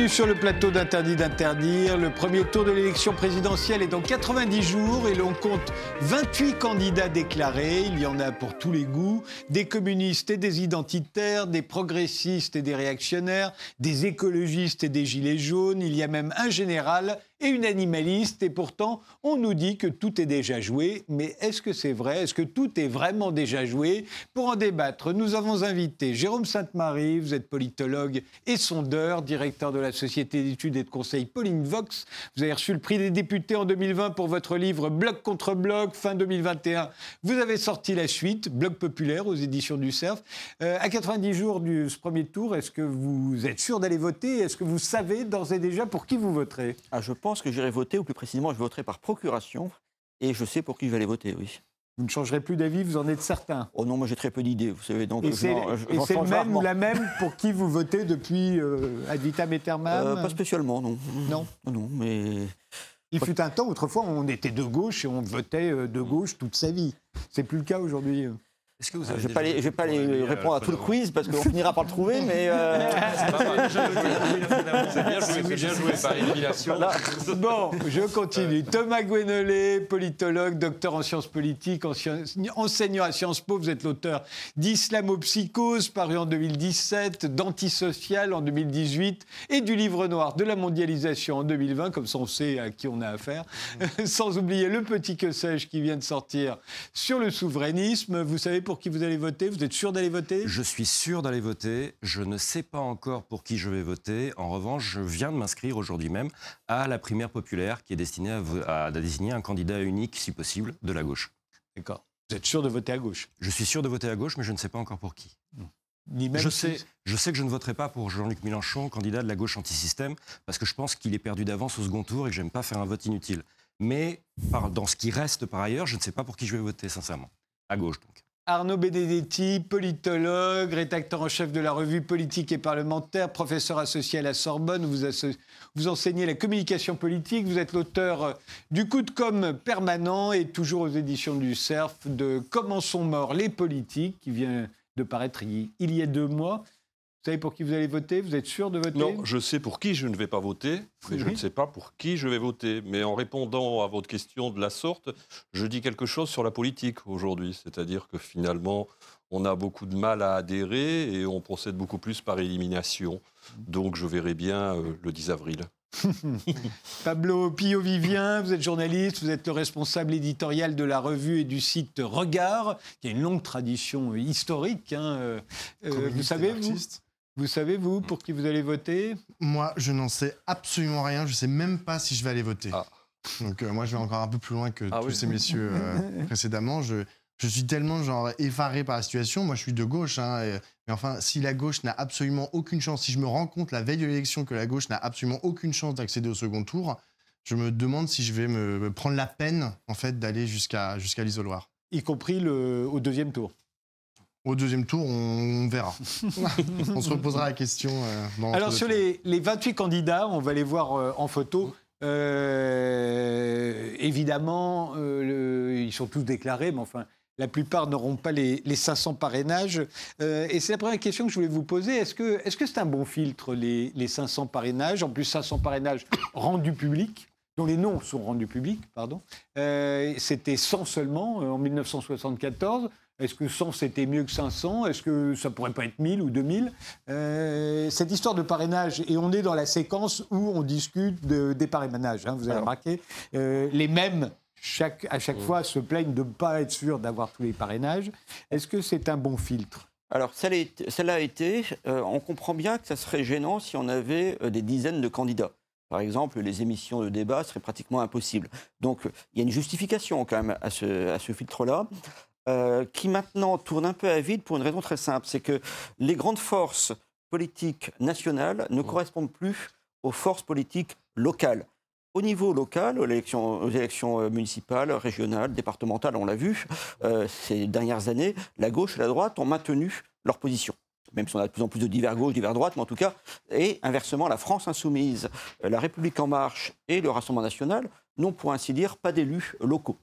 Bienvenue sur le plateau d'Interdit d'interdire. Le premier tour de l'élection présidentielle est dans 90 jours et l'on compte 28 candidats déclarés. Il y en a pour tous les goûts, des communistes et des identitaires, des progressistes et des réactionnaires, des écologistes et des gilets jaunes. Il y a même un général et une animaliste. Et pourtant, on nous dit que tout est déjà joué. Mais est-ce que c'est vrai? Est-ce que tout est vraiment déjà joué? Pour en débattre, nous avons invité Jérôme Sainte-Marie, vous êtes politologue et sondeur, directeur de la Société d'études et de conseil Pauline Vox. Vous avez reçu le prix des députés en 2020 pour votre livre Bloc contre bloc, fin 2021. Vous avez sorti la suite, Bloc populaire aux éditions du CERF. Euh, à 90 jours du premier tour, est-ce que vous êtes sûr d'aller voter? Est-ce que vous savez d'ores et déjà pour qui vous voterez? Ah, Je pense pense que j'irai voter, ou plus précisément, je voterai par procuration, et je sais pour qui je vais aller voter, oui. Vous ne changerez plus d'avis, vous en êtes certain Oh non, moi j'ai très peu d'idées, vous savez. Donc et c'est le même ou la même pour qui vous votez depuis euh, ad vitam aeternam euh, Pas spécialement, non. Non? Non, mais... Il fut un temps, autrefois, on était de gauche et on votait euh, de gauche toute sa vie. C'est plus le cas aujourd'hui. Que vous je ne vais pas, les, répondre à tout le quiz parce qu'on finira par le trouver, mais. Euh... C'est bien joué, bien joué par élimination. Bon, je continue. Thomas Gwenolé, politologue, docteur en sciences politiques, enseignant à Sciences Po. Vous êtes l'auteur d'Islamopsychose, paru en 2017, d'Antisocial en 2018 et du livre noir de la mondialisation en 2020, comme ça on sait à qui on a affaire. Sans oublier le petit que sais-je qui vient de sortir sur le souverainisme. Vous savez pour qui vous allez voter? Vous êtes sûr d'aller voter? Je suis sûr d'aller voter. Je ne sais pas encore pour qui je vais voter. En revanche, je viens de m'inscrire aujourd'hui même à la primaire populaire qui est destinée à, désigner un candidat unique, si possible, de la gauche. D'accord. Vous êtes sûr de voter à gauche? Je suis sûr de voter à gauche, mais je ne sais pas encore pour qui. je, sais, je sais que je ne voterai pas pour Jean-Luc Mélenchon, candidat de la gauche anti-système, parce que je pense qu'il est perdu d'avance au second tour et que j'aime pas faire un vote inutile. Mais dans ce qui reste par ailleurs, je ne sais pas pour qui je vais voter, sincèrement. À gauche, donc. Arnaud Benedetti, politologue, rédacteur en chef de la revue Politique et parlementaire, professeur associé à la Sorbonne. Vous, vous enseignez la communication politique. Vous êtes l'auteur du coup de com permanent et toujours aux éditions du CERF de Comment sont morts les politiques, qui vient de paraître il y a deux mois. Vous savez pour qui vous allez voter? Vous êtes sûr de voter? Non, je sais pour qui je ne vais pas voter, mais je ne sais pas pour qui je vais voter. Mais en répondant à votre question de la sorte, je dis quelque chose sur la politique aujourd'hui. C'est-à-dire que finalement, on a beaucoup de mal à adhérer et on procède beaucoup plus par élimination. Donc je verrai bien euh, le 10 avril. Pablo Pio-Vivien, vous êtes journaliste, vous êtes le responsable éditorial de la revue et du site Regard, qui a une longue tradition historique. Hein. Euh, euh, vous savez, vous? Vous savez, vous, pour qui vous allez voter? Moi, je n'en sais absolument rien. Je ne sais même pas si je vais aller voter. Ah. Donc, euh, moi, je vais encore un peu plus loin que ah tous ces messieurs euh, précédemment. Je, je, suis tellement genre effaré par la situation. Moi, je suis de gauche. Hein, mais enfin, si la gauche n'a absolument aucune chance, si je me rends compte la veille de l'élection que la gauche n'a absolument aucune chance d'accéder au second tour, je me demande si je vais me, prendre la peine en fait d'aller jusqu'à jusqu'à l'isoloir. Y compris le, au deuxième tour au deuxième tour, on, verra. on se reposera la question. Euh, Alors, sur les, 28 candidats, on va les voir euh, en photo. Euh, évidemment, ils sont tous déclarés, mais enfin, la plupart n'auront pas les, 500 parrainages. et c'est la première question que je voulais vous poser. Est-ce que c'est -ce un bon filtre, les, les 500 parrainages? En plus, 500 parrainages rendus publics dont les noms sont rendus publics, pardon. C'était 100 seulement en 1974. Est-ce que 100 c'était mieux que 500 Est-ce que ça pourrait pas être 1000 ou 2000 euh, Cette histoire de parrainage, et on est dans la séquence où on discute des parrainages, hein, vous avez remarqué, euh, les mêmes chaque, à chaque fois se plaignent de ne pas être sûr d'avoir tous les parrainages. Est-ce que c'est un bon filtre? Alors, cela a été, euh, on comprend bien que ça serait gênant si on avait des dizaines de candidats. Par exemple, les émissions de débat seraient pratiquement impossibles. Donc, il y a une justification quand même à ce, à ce filtre-là. Euh, qui maintenant tourne un peu à vide pour une raison très simple, c'est que les grandes forces politiques nationales ne correspondent plus aux forces politiques locales. Au niveau local, aux élections, aux élections euh, municipales, régionales, départementales, on l'a vu, euh, ces dernières années, la gauche et la droite ont maintenu leur position. Même si on a de plus en plus de divers gauche, divers droite, mais en tout cas, et inversement, la France insoumise, la République en marche et le Rassemblement national n'ont pour ainsi dire pas d'élus locaux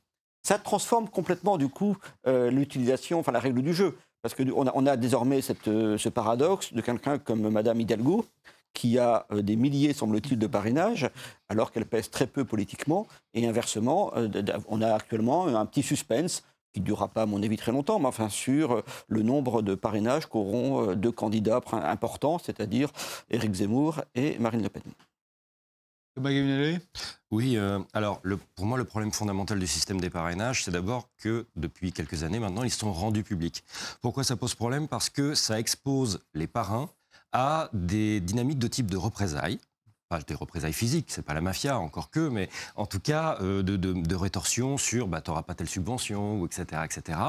ça transforme complètement du coup euh, l'utilisation, enfin la règle du jeu. Parce qu'on a, on a désormais euh, ce paradoxe de quelqu'un comme Madame Hidalgo, qui a euh, des milliers, semble-t-il, de parrainages, alors qu'elle pèse très peu politiquement. Et inversement, on a actuellement un petit suspense qui ne durera pas, à mon avis, très longtemps, mais enfin sur le nombre de parrainages qu'auront deux candidats importants, c'est-à-dire Éric Zemmour et Marine Le Pen. Oui, alors pour moi, le problème fondamental du système des parrainages, c'est d'abord que depuis quelques années maintenant, ils sont rendus publics. Pourquoi ça pose problème? Parce que ça expose les parrains à des dynamiques de type de représailles pas des représailles physiques, c'est pas la mafia, encore que, mais en tout cas euh, de, rétorsion sur bah, t'auras pas telle subvention, ou etc. etc.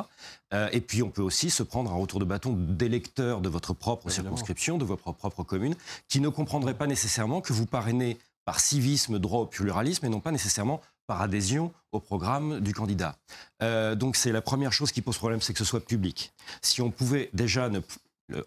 Euh, et puis on peut aussi se prendre un retour de bâton d'électeurs de votre propre circonscription, de votre propre commune, qui ne comprendraient pas nécessairement que vous parrainez par civisme, droit au pluralisme, et non pas nécessairement par adhésion au programme du candidat. Euh, donc c'est la première chose qui pose problème, c'est que ce soit public. Si on pouvait déjà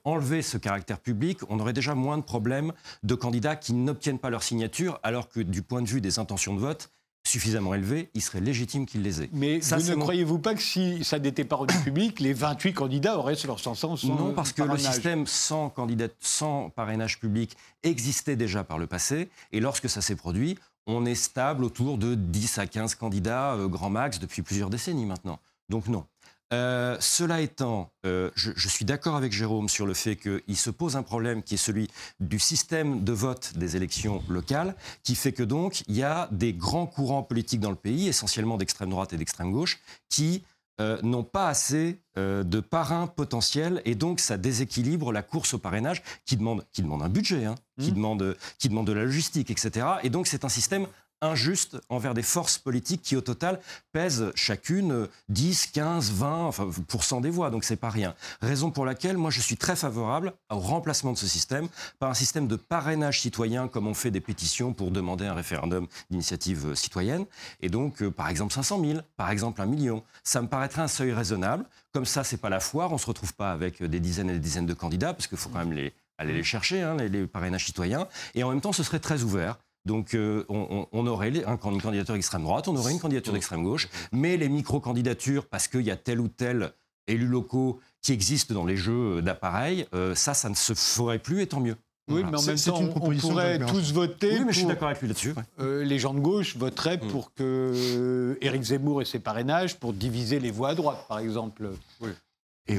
enlever ce caractère public, on aurait déjà moins de problèmes de candidats qui n'obtiennent pas leur signature, alors que du point de vue des intentions de vote, suffisamment élevées, il serait légitime qu'ils les aient. Mais ne croyez-vous pas que si ça n'était pas rendu public, les 28 candidats auraient leur 500 sans Non, parce que le système sans, candidat, sans parrainage public existait déjà par le passé, et lorsque ça s'est produit, on est stable autour de 10 à 15 candidats, euh, grand max, depuis plusieurs décennies maintenant. Donc non. Euh, cela étant, euh, je, suis d'accord avec Jérôme sur le fait qu'il se pose un problème qui est celui du système de vote des élections locales, qui fait que donc il y a des grands courants politiques dans le pays, essentiellement d'extrême droite et d'extrême gauche, qui euh, n'ont pas assez de parrains potentiels et donc ça déséquilibre la course au parrainage qui demande, qui demande un budget, hein, qui, mmh. demande, qui demande de la logistique, etc. Et donc c'est un système injuste envers des forces politiques qui, au total, pèsent chacune 10, 15, 20 enfin, des voix. Donc, c'est pas rien. Raison pour laquelle, moi, je suis très favorable au remplacement de ce système par un système de parrainage citoyen, comme on fait des pétitions pour demander un référendum d'initiative citoyenne. Et donc, euh, par exemple, 500 000, par exemple, un million. Ça me paraîtrait un seuil raisonnable. Comme ça, c'est pas la foire. On se retrouve pas avec des dizaines et des dizaines de candidats, parce qu'il faut quand même aller les chercher, hein, les parrainages citoyens. Et en même temps, ce serait très ouvert. Donc euh, on, aurait une candidature extrême droite, on aurait une candidature d'extrême gauche, mais les micro-candidatures, parce qu'il y a tel ou tel élu locaux qui existe dans les jeux d'appareils, euh, ça, ça ne se ferait plus et tant mieux. Oui, mais en même temps, on pourrait tous voter. Oui, mais je suis d'accord avec lui là-dessus. Euh, les gens de gauche voteraient mm. pour que Éric Zemmour et ses parrainages pour diviser les voix à droite, par exemple. Oui. Et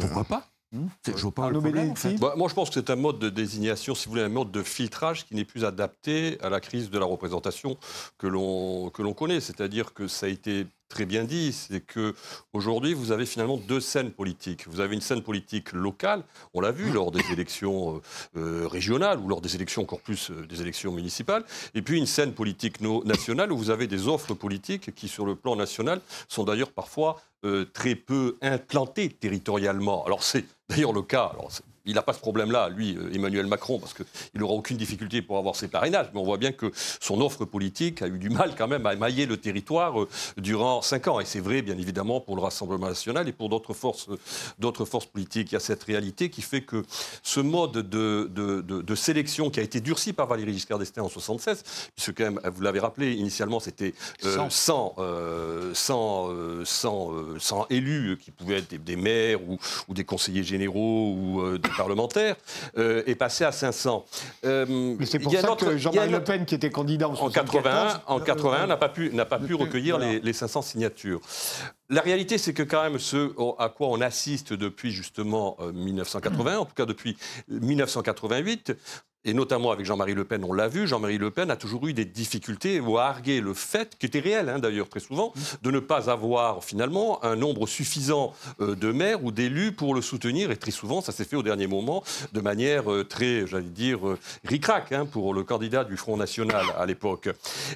pourquoi pas? Hmm je vois pas le problème, bah, moi, je pense que c'est un mode de désignation, si vous voulez, un mode de filtrage qui n'est plus adapté à la crise de la représentation que l'on connaît. C'est-à-dire que ça a été très bien dit, c'est que aujourd'hui vous avez finalement deux scènes politiques. Vous avez une scène politique locale, on l'a vu lors des élections euh, euh, régionales ou lors des élections encore plus euh, des élections municipales, et puis une scène politique nationale où vous avez des offres politiques qui sur le plan national sont d'ailleurs parfois très peu implantées territorialement. Alors c'est d'ailleurs le cas. Alors, il n'a pas ce problème-là, lui, euh, Emmanuel Macron, parce qu'il n'aura aucune difficulté pour avoir ses parrainages. Mais on voit bien que son offre politique a eu du mal quand même à émailler le territoire euh, durant cinq ans. Et c'est vrai, bien évidemment, pour le Rassemblement national et pour d'autres forces, d'autres forces politiques. Il y a cette réalité qui fait que ce mode de, de, sélection qui a été durci par Valéry Giscard d'Estaing en 76, puisque quand même, vous l'avez rappelé, initialement, c'était 100, euh, 100, élus qui pouvaient être des, maires ou, ou, des conseillers généraux ou des parlementaire euh, est passé à 500. Euh, Mais c'est pour ça que Jean-Marie Le Pen, qui était candidat en, en 81, en 81 n'a pas pu, n'a pas pu recueillir les, les, 500 signatures. La réalité, c'est que quand même ce à quoi on assiste depuis justement 1980, euh, en tout cas depuis 1988, et notamment avec Jean-Marie Le Pen, on l'a vu, Jean-Marie Le Pen a toujours eu des difficultés ou a argué le fait, qui était réel hein, d'ailleurs très souvent, de ne pas avoir finalement un nombre suffisant euh, de maires ou d'élus pour le soutenir. Et très souvent, ça s'est fait au dernier moment de manière euh, très, j'allais dire, euh, ric-rac hein, pour le candidat du Front National à l'époque.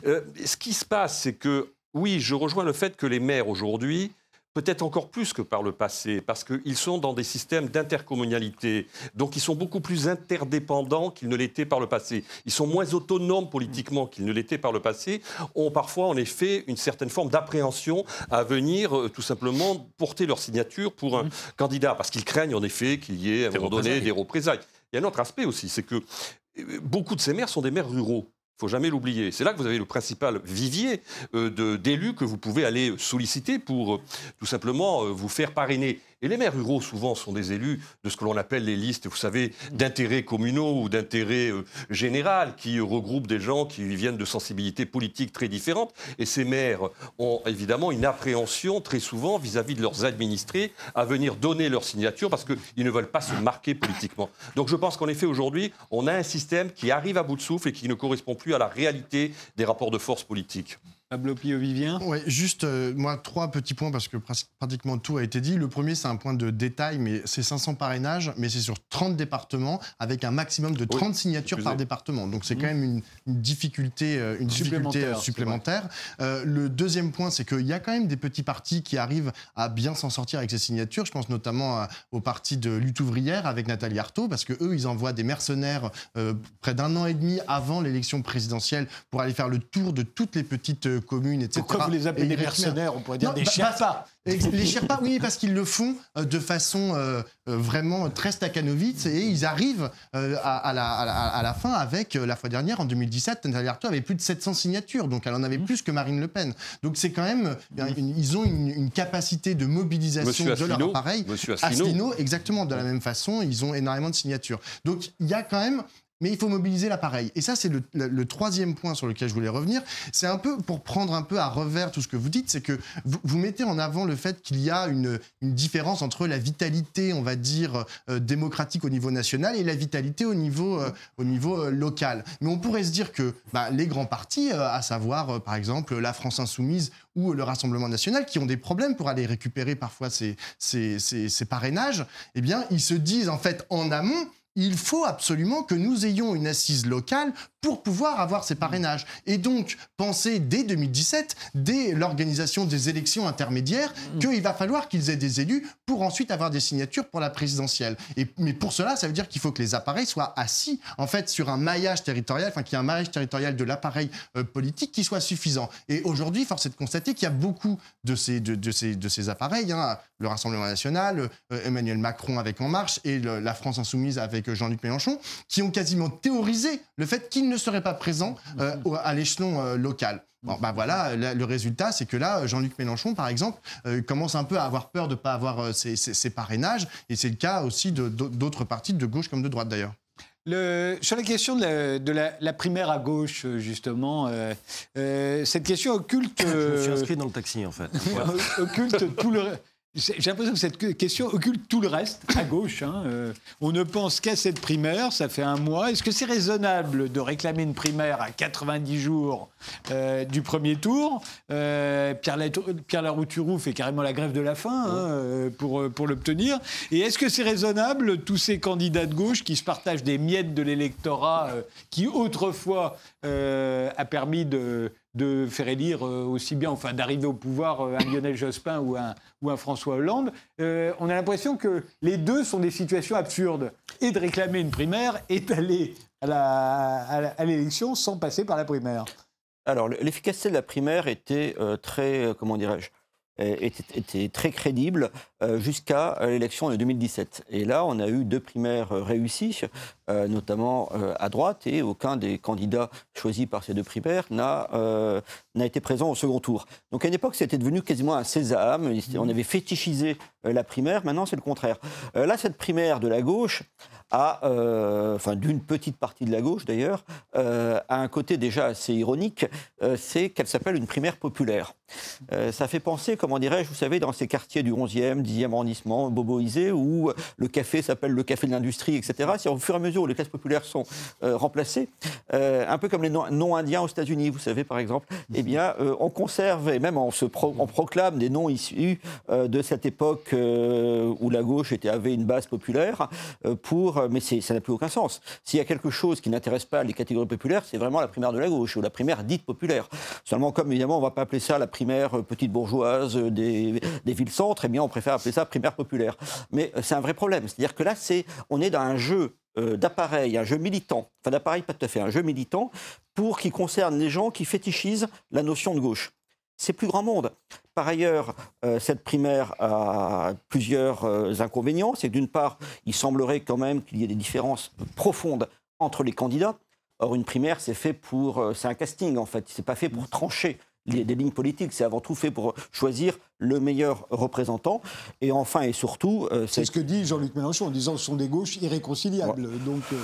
ce qui se passe, c'est que, oui, je rejoins le fait que les maires aujourd'hui peut-être encore plus que par le passé, parce qu'ils sont dans des systèmes d'intercommunalité, donc ils sont beaucoup plus interdépendants qu'ils ne l'étaient par le passé. Ils sont moins autonomes politiquement qu'ils ne l'étaient par le passé, ont parfois en effet une certaine forme d'appréhension à venir euh, tout simplement porter leur signature pour un mmh. candidat, parce qu'ils craignent en effet qu'il y ait à un moment donné des représailles. Il y a un autre aspect aussi, c'est que euh, beaucoup de ces maires sont des maires ruraux. Il faut jamais l'oublier. C'est là que vous avez le principal vivier euh, d'élus que vous pouvez aller solliciter pour euh, tout simplement euh, vous faire parrainer. Et les maires ruraux, souvent, sont des élus de ce que l'on appelle les listes, vous savez, d'intérêts communaux ou d'intérêts euh, général, qui regroupent des gens qui viennent de sensibilités politiques très différentes. Et ces maires ont évidemment une appréhension très souvent vis-à-vis de leurs administrés à venir donner leur signature parce qu'ils ne veulent pas se marquer politiquement. Donc je pense qu'en effet, aujourd'hui, on a un système qui arrive à bout de souffle et qui ne correspond plus à la réalité des rapports de force politiques. Pablo Pio-Vivien Oui, juste, euh, moi, trois petits points parce que pratiquement tout a été dit. Le premier, c'est un point de détail, mais c'est 500 parrainages, mais c'est sur 30 départements avec un maximum de 30 signatures par département. Donc c'est quand mmh. même une, difficulté, une difficulté euh, supplémentaire. Euh, le deuxième point, c'est qu'il y a quand même des petits partis qui arrivent à bien s'en sortir avec ces signatures. Je pense notamment au parti de lutte ouvrière avec Nathalie Arthaud, parce que eux, ils envoient des mercenaires près d'un an et demi avant l'élection présidentielle pour aller faire le tour de toutes les petites communes, etc. Pourquoi vous les appelez des mercenaires On pourrait dire des bah, Sherpas. Les Sherpas, oui, parce qu'ils le font euh, de façon euh, euh, vraiment très stakhanovite et ils arrivent à, la, fin avec, la fois dernière, en 2017, Nathalie Arthaud avait plus de 700 signatures, donc elle en avait mmh. plus que Marine Le Pen. Donc c'est quand même, ils ont une, capacité de mobilisation de leur appareil. Monsieur Asselineau. exactement, de la même façon, ils ont énormément de signatures. Donc il y a quand même mais il faut mobiliser l'appareil. Et ça, c'est le, troisième point sur lequel je voulais revenir. C'est un peu pour prendre un peu à revers tout ce que vous dites, c'est que vous, mettez en avant le fait qu'il y a une, différence entre la vitalité, on va dire, euh, démocratique au niveau national et la vitalité au niveau, euh, au niveau euh, local. Mais on pourrait se dire que bah, les grands partis, à savoir par exemple la France insoumise ou le Rassemblement national, qui ont des problèmes pour aller récupérer parfois ces, ces, ces parrainages, eh bien, ils se disent en fait en amont, il faut absolument que nous ayons une assise locale pour pouvoir avoir ces parrainages. Et donc, penser dès 2017, dès l'organisation des élections intermédiaires, mm. qu'il va falloir qu'ils aient des élus pour ensuite avoir des signatures pour la présidentielle. Et, mais pour cela, ça veut dire qu'il faut que les appareils soient assis, en fait, sur un maillage territorial, enfin, qu'il y ait un maillage territorial de l'appareil euh, politique qui soit suffisant. Et aujourd'hui, force est de constater qu'il y a beaucoup de ces, de, ces, de ces appareils, hein, le Rassemblement national, euh, Emmanuel Macron avec En Marche et la France insoumise avec Jean-Luc Mélenchon, qui ont quasiment théorisé le fait qu'il ne serait pas présent euh, à l'échelon euh, local. Bon, ben voilà, le résultat, c'est que là, Jean-Luc Mélenchon, par exemple, euh, commence un peu à avoir peur de ne pas avoir ses, parrainages, et c'est le cas aussi d'autres partis de gauche comme de droite d'ailleurs. Le, sur la question de, la, primaire à gauche, justement, cette question occulte. Je me suis inscrit dans le taxi, en fait. occulte tout le. J'ai l'impression que cette question occulte tout le reste, à gauche. Hein. Euh, on ne pense qu'à cette primaire, ça fait un mois. Est-ce que c'est raisonnable de réclamer une primaire à 90 jours euh, du premier tour euh, Pierre, Pierre Larouturou fait carrément la grève de la faim hein, pour, pour l'obtenir. Et est-ce que c'est raisonnable, tous ces candidats de gauche qui se partagent des miettes de l'électorat qui autrefois a permis de de faire élire euh, aussi bien, enfin d'arriver au pouvoir euh, un Lionel Jospin ou un, ou un François Hollande, euh, on a l'impression que les deux sont des situations absurdes. Et de réclamer une primaire et d'aller à l'élection sans passer par la primaire. Alors l'efficacité de la primaire était très, comment dirais-je, était, très crédible jusqu'à euh, l'élection de 2017. Et là, on a eu deux primaires euh, réussies, notamment à droite, et aucun des candidats choisis par ces deux primaires n'a été présent au second tour. Donc à une époque, c'était devenu quasiment un sésame. On avait fétichisé la primaire, maintenant c'est le contraire. là, cette primaire de la gauche, euh, enfin d'une petite partie de la gauche d'ailleurs, euh, a un côté déjà assez ironique, euh, c'est qu'elle s'appelle une primaire populaire. ça fait penser, comment dirais-je, vous savez, dans ces quartiers du 11e, 10e arrondissement, boboisé, où le café s'appelle le café de l'industrie, etc. Si au fur et à mesure où les classes populaires sont remplacées, un peu comme les noms indiens aux États-Unis, vous savez, par exemple, eh bien, on conserve, et même on, se proclame des noms issus de cette époque où la gauche avait une base populaire pour euh, mais ça n'a plus aucun sens. S'il y a quelque chose qui n'intéresse pas les catégories populaires, c'est vraiment la primaire de la gauche, ou la primaire dite populaire. Seulement, comme évidemment, on ne va pas appeler ça la primaire euh, petite bourgeoise euh, des, villes-centres, eh bien, on préfère appeler ça primaire populaire. Mais c'est un vrai problème. C'est-à-dire que là, c'est, on est dans un jeu d'appareil, un jeu militant, enfin d'appareil pas tout à fait, un jeu militant, pour qui concerne les gens qui fétichisent la notion de gauche c'est plus grand monde. Par ailleurs, euh, cette primaire a plusieurs euh, inconvénients. C'est d'une part, il semblerait quand même qu'il y ait des différences profondes entre les candidats. Or, une primaire, c'est fait pour. C'est un casting, en fait. C'est pas fait pour trancher des lignes politiques. C'est avant tout fait pour choisir le meilleur représentant. Et enfin et surtout. Euh, c'est ce que dit Jean-Luc Mélenchon en disant que ce sont des gauches irréconciliables. Donc, euh,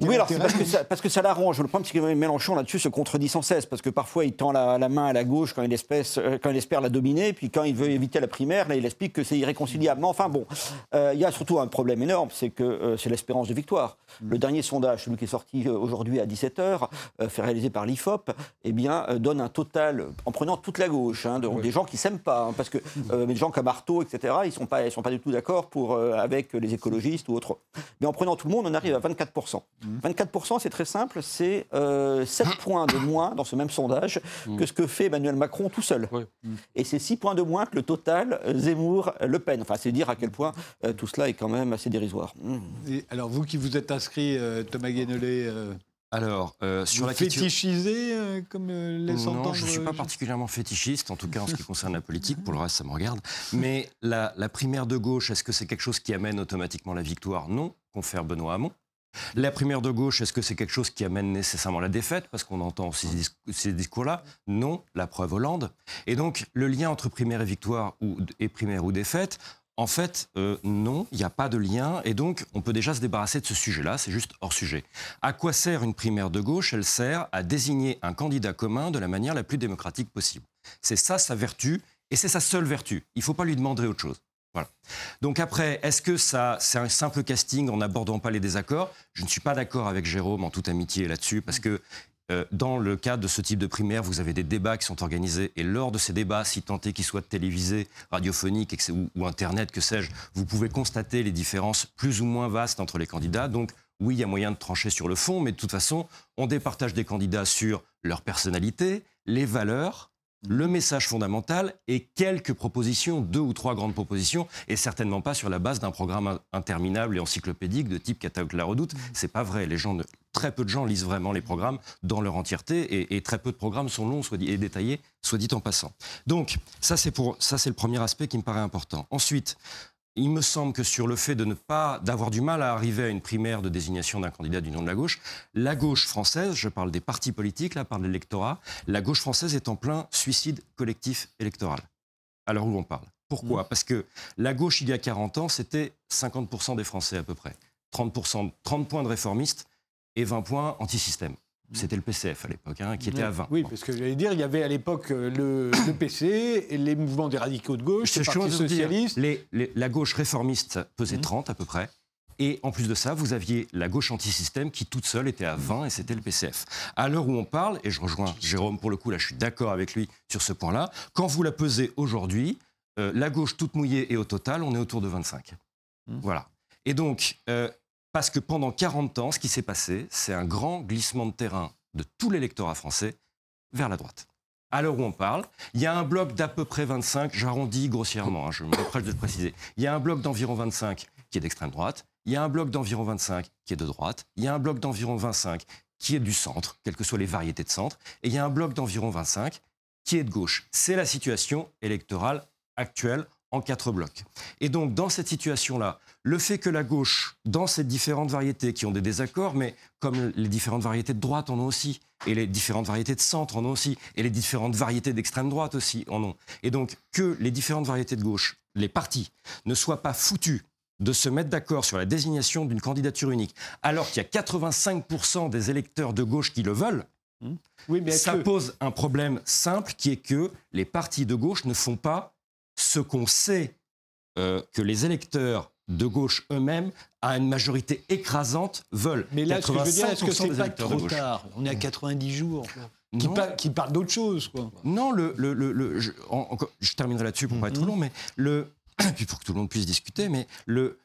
oui, alors parce que ça, parce que ça l'arrange. Le problème, c'est que Mélenchon là-dessus se contredit sans cesse. Parce que parfois, il tend la, main à la gauche quand il, euh, quand il espère la dominer. Puis quand il veut éviter la primaire, là, il explique que c'est irréconciliable. Mais enfin, bon, il y a surtout un problème énorme c'est que c'est l'espérance de victoire. Le dernier sondage, celui qui est sorti aujourd'hui à 17h, fait réalisé par l'IFOP, eh bien, donne un total, en prenant toute la gauche, hein, des gens qui s'aiment pas. Hein, parce que euh, des gens comme Artaud, etc., ils ne sont, pas, sont pas du tout d'accord pour, euh, avec les écologistes ou autres. Mais en prenant tout le monde, on arrive à 24%. 24%, mmh. c'est très simple, c'est 7 euh, points de moins dans ce même sondage mmh. que ce que fait Emmanuel Macron tout seul. Et c'est 6 points de moins que le total Zemmour-Le Pen. Enfin, c'est dire à quel point tout cela est quand même assez dérisoire. Mmh. alors, vous qui vous êtes inscrit, Thomas Guénelé, alors, euh, sur la fétichisé, euh, comme euh, Non, je ne suis pas particulièrement fétichiste, en tout cas en ce qui concerne la politique. Pour le reste, ça me regarde. Mais la, primaire de gauche, est-ce que c'est quelque chose qui amène automatiquement la victoire? Non, confère Benoît Hamon. La primaire de gauche, est-ce que c'est quelque chose qui amène nécessairement la défaite? Parce qu'on entend ces, ces discours-là. Non, la preuve Hollande. Et donc, le lien entre primaire et victoire ou, et primaire ou défaite, en fait, euh, non, il n'y a pas de lien, et donc on peut déjà se débarrasser de ce sujet-là, c'est juste hors sujet. À quoi sert une primaire de gauche? Elle sert à désigner un candidat commun de la manière la plus démocratique possible. C'est ça sa vertu, et c'est sa seule vertu. Il ne faut pas lui demander autre chose. Voilà. Donc après, est-ce que ça, c'est un simple casting en n'abordant pas les désaccords? Je ne suis pas d'accord avec Jérôme en toute amitié là-dessus, parce que dans le cadre de ce type de primaire, vous avez des débats qui sont organisés et lors de ces débats, si tant est qu'ils soient télévisés, radiophoniques ou, ou Internet, que sais-je, vous pouvez constater les différences plus ou moins vastes entre les candidats. Donc oui, il y a moyen de trancher sur le fond, mais de toute façon, on départage des candidats sur leur personnalité, les valeurs, le message fondamental et quelques propositions, deux ou trois grandes propositions, et certainement pas sur la base d'un programme interminable et encyclopédique de type catalogue la redoute. Mmh. C'est pas vrai. Les gens très peu de gens lisent vraiment les programmes dans leur entièreté, et, très peu de programmes sont longs soit dit, et détaillés, soit dit en passant. Donc ça c'est pour ça c'est le premier aspect qui me paraît important. Ensuite, il me semble que sur le fait de ne pas d'avoir du mal à arriver à une primaire de désignation d'un candidat du nom de la gauche, la gauche française, je parle des partis politiques, là, par l'électorat, la gauche française est en plein suicide collectif électoral. À l'heure où on parle? Pourquoi? Mmh. Parce que la gauche, il y a 40 ans, c'était 50% des Français à peu près. 30%, 30 points de réformistes et 20 points anti-système. C'était le PCF à l'époque, hein, qui était à 20. Oui, parce que j'allais dire, il y avait à l'époque euh, le, PC, et les mouvements des radicaux de gauche, les socialistes. la gauche réformiste pesait 30 mmh. à peu près. Et en plus de ça, vous aviez la gauche anti-système qui toute seule était à 20 et c'était le PCF. À l'heure où on parle, et je rejoins Jérôme pour le coup, là je suis d'accord avec lui sur ce point-là, quand vous la pesez aujourd'hui, euh, la gauche toute mouillée et au total, on est autour de 25. Mmh. Voilà. Et donc, euh, parce que pendant 40 ans, ce qui s'est passé, c'est un grand glissement de terrain de tout l'électorat français vers la droite. À l'heure où on parle, il y a un bloc d'à peu près 25, j'arrondis grossièrement, hein, je me reproche de préciser, il y a un bloc d'environ 25 qui est d'extrême droite, il y a un bloc d'environ 25 qui est de droite, il y a un bloc d'environ 25 qui est du centre, quelles que soient les variétés de centre, et il y a un bloc d'environ 25 qui est de gauche. C'est la situation électorale actuelle en quatre blocs. Et donc, dans cette situation-là, le fait que la gauche, dans ces différentes variétés qui ont des désaccords, mais comme les différentes variétés de droite en ont aussi, et les différentes variétés de centre en ont aussi, et les différentes variétés d'extrême droite aussi en ont, et donc que les différentes variétés de gauche, les partis, ne soient pas foutus de se mettre d'accord sur la désignation d'une candidature unique, alors qu'il y a 85% des électeurs de gauche qui le veulent, mmh. oui, mais ça pose un problème simple qui est que les partis de gauche ne font pas ce qu'on sait euh, que les électeurs de gauche eux-mêmes, à une majorité écrasante, veulent. Mais là, ce que je veux dire, est-ce que c'est pas trop tard? On est à 90 jours. Qui, qui parle d'autre chose, quoi. Non, le, le, le, je, terminerai là-dessus pour ne pas être trop mm-hmm. long, mais le, puis pour que tout le monde puisse discuter, mais le,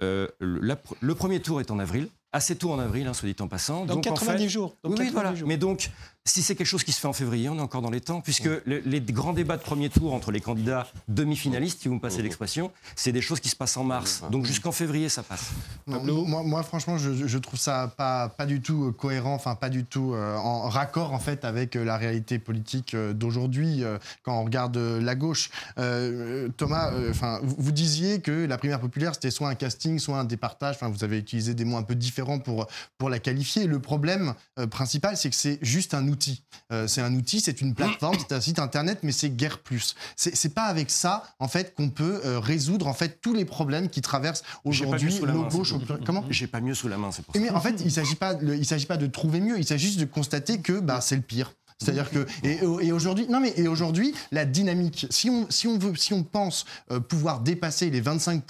euh, le premier tour est en avril, assez tôt en avril, hein, soit dit en passant. Dans donc, 90 jours. oui, voilà. Mais donc, si c'est quelque chose qui se fait en février, on est encore dans les temps, puisque les grands débats de premier tour entre les candidats demi-finalistes, si vous me passez l'expression, c'est des choses qui se passent en mars. Donc jusqu'en février, ça passe. moi, moi, franchement, je, trouve ça pas, pas du tout euh, cohérent, enfin pas du tout euh, en raccord en fait avec euh, la réalité politique d'aujourd'hui quand on regarde la gauche. Thomas, enfin, vous disiez que la primaire populaire c'était soit un casting, soit un départage. Enfin, vous avez utilisé des mots un peu différents pour pour la qualifier. Le problème principal, c'est que c'est juste un outil. C'est un outil, c'est une plateforme, c'est un site internet, mais c'est guère plus. C'est pas avec ça en fait qu'on peut résoudre en fait tous les problèmes qui traversent aujourd'hui nos gauches. Comment J'ai pas mieux sous la main, c'est pour ça. Mais en fait, il s'agit pas, il s'agit pas de trouver mieux, il s'agit juste de constater que bah, c'est le pire. C'est-à-dire que et, aujourd'hui, non mais et aujourd'hui, la dynamique. Si on si on veut, si on pense euh, pouvoir dépasser les 25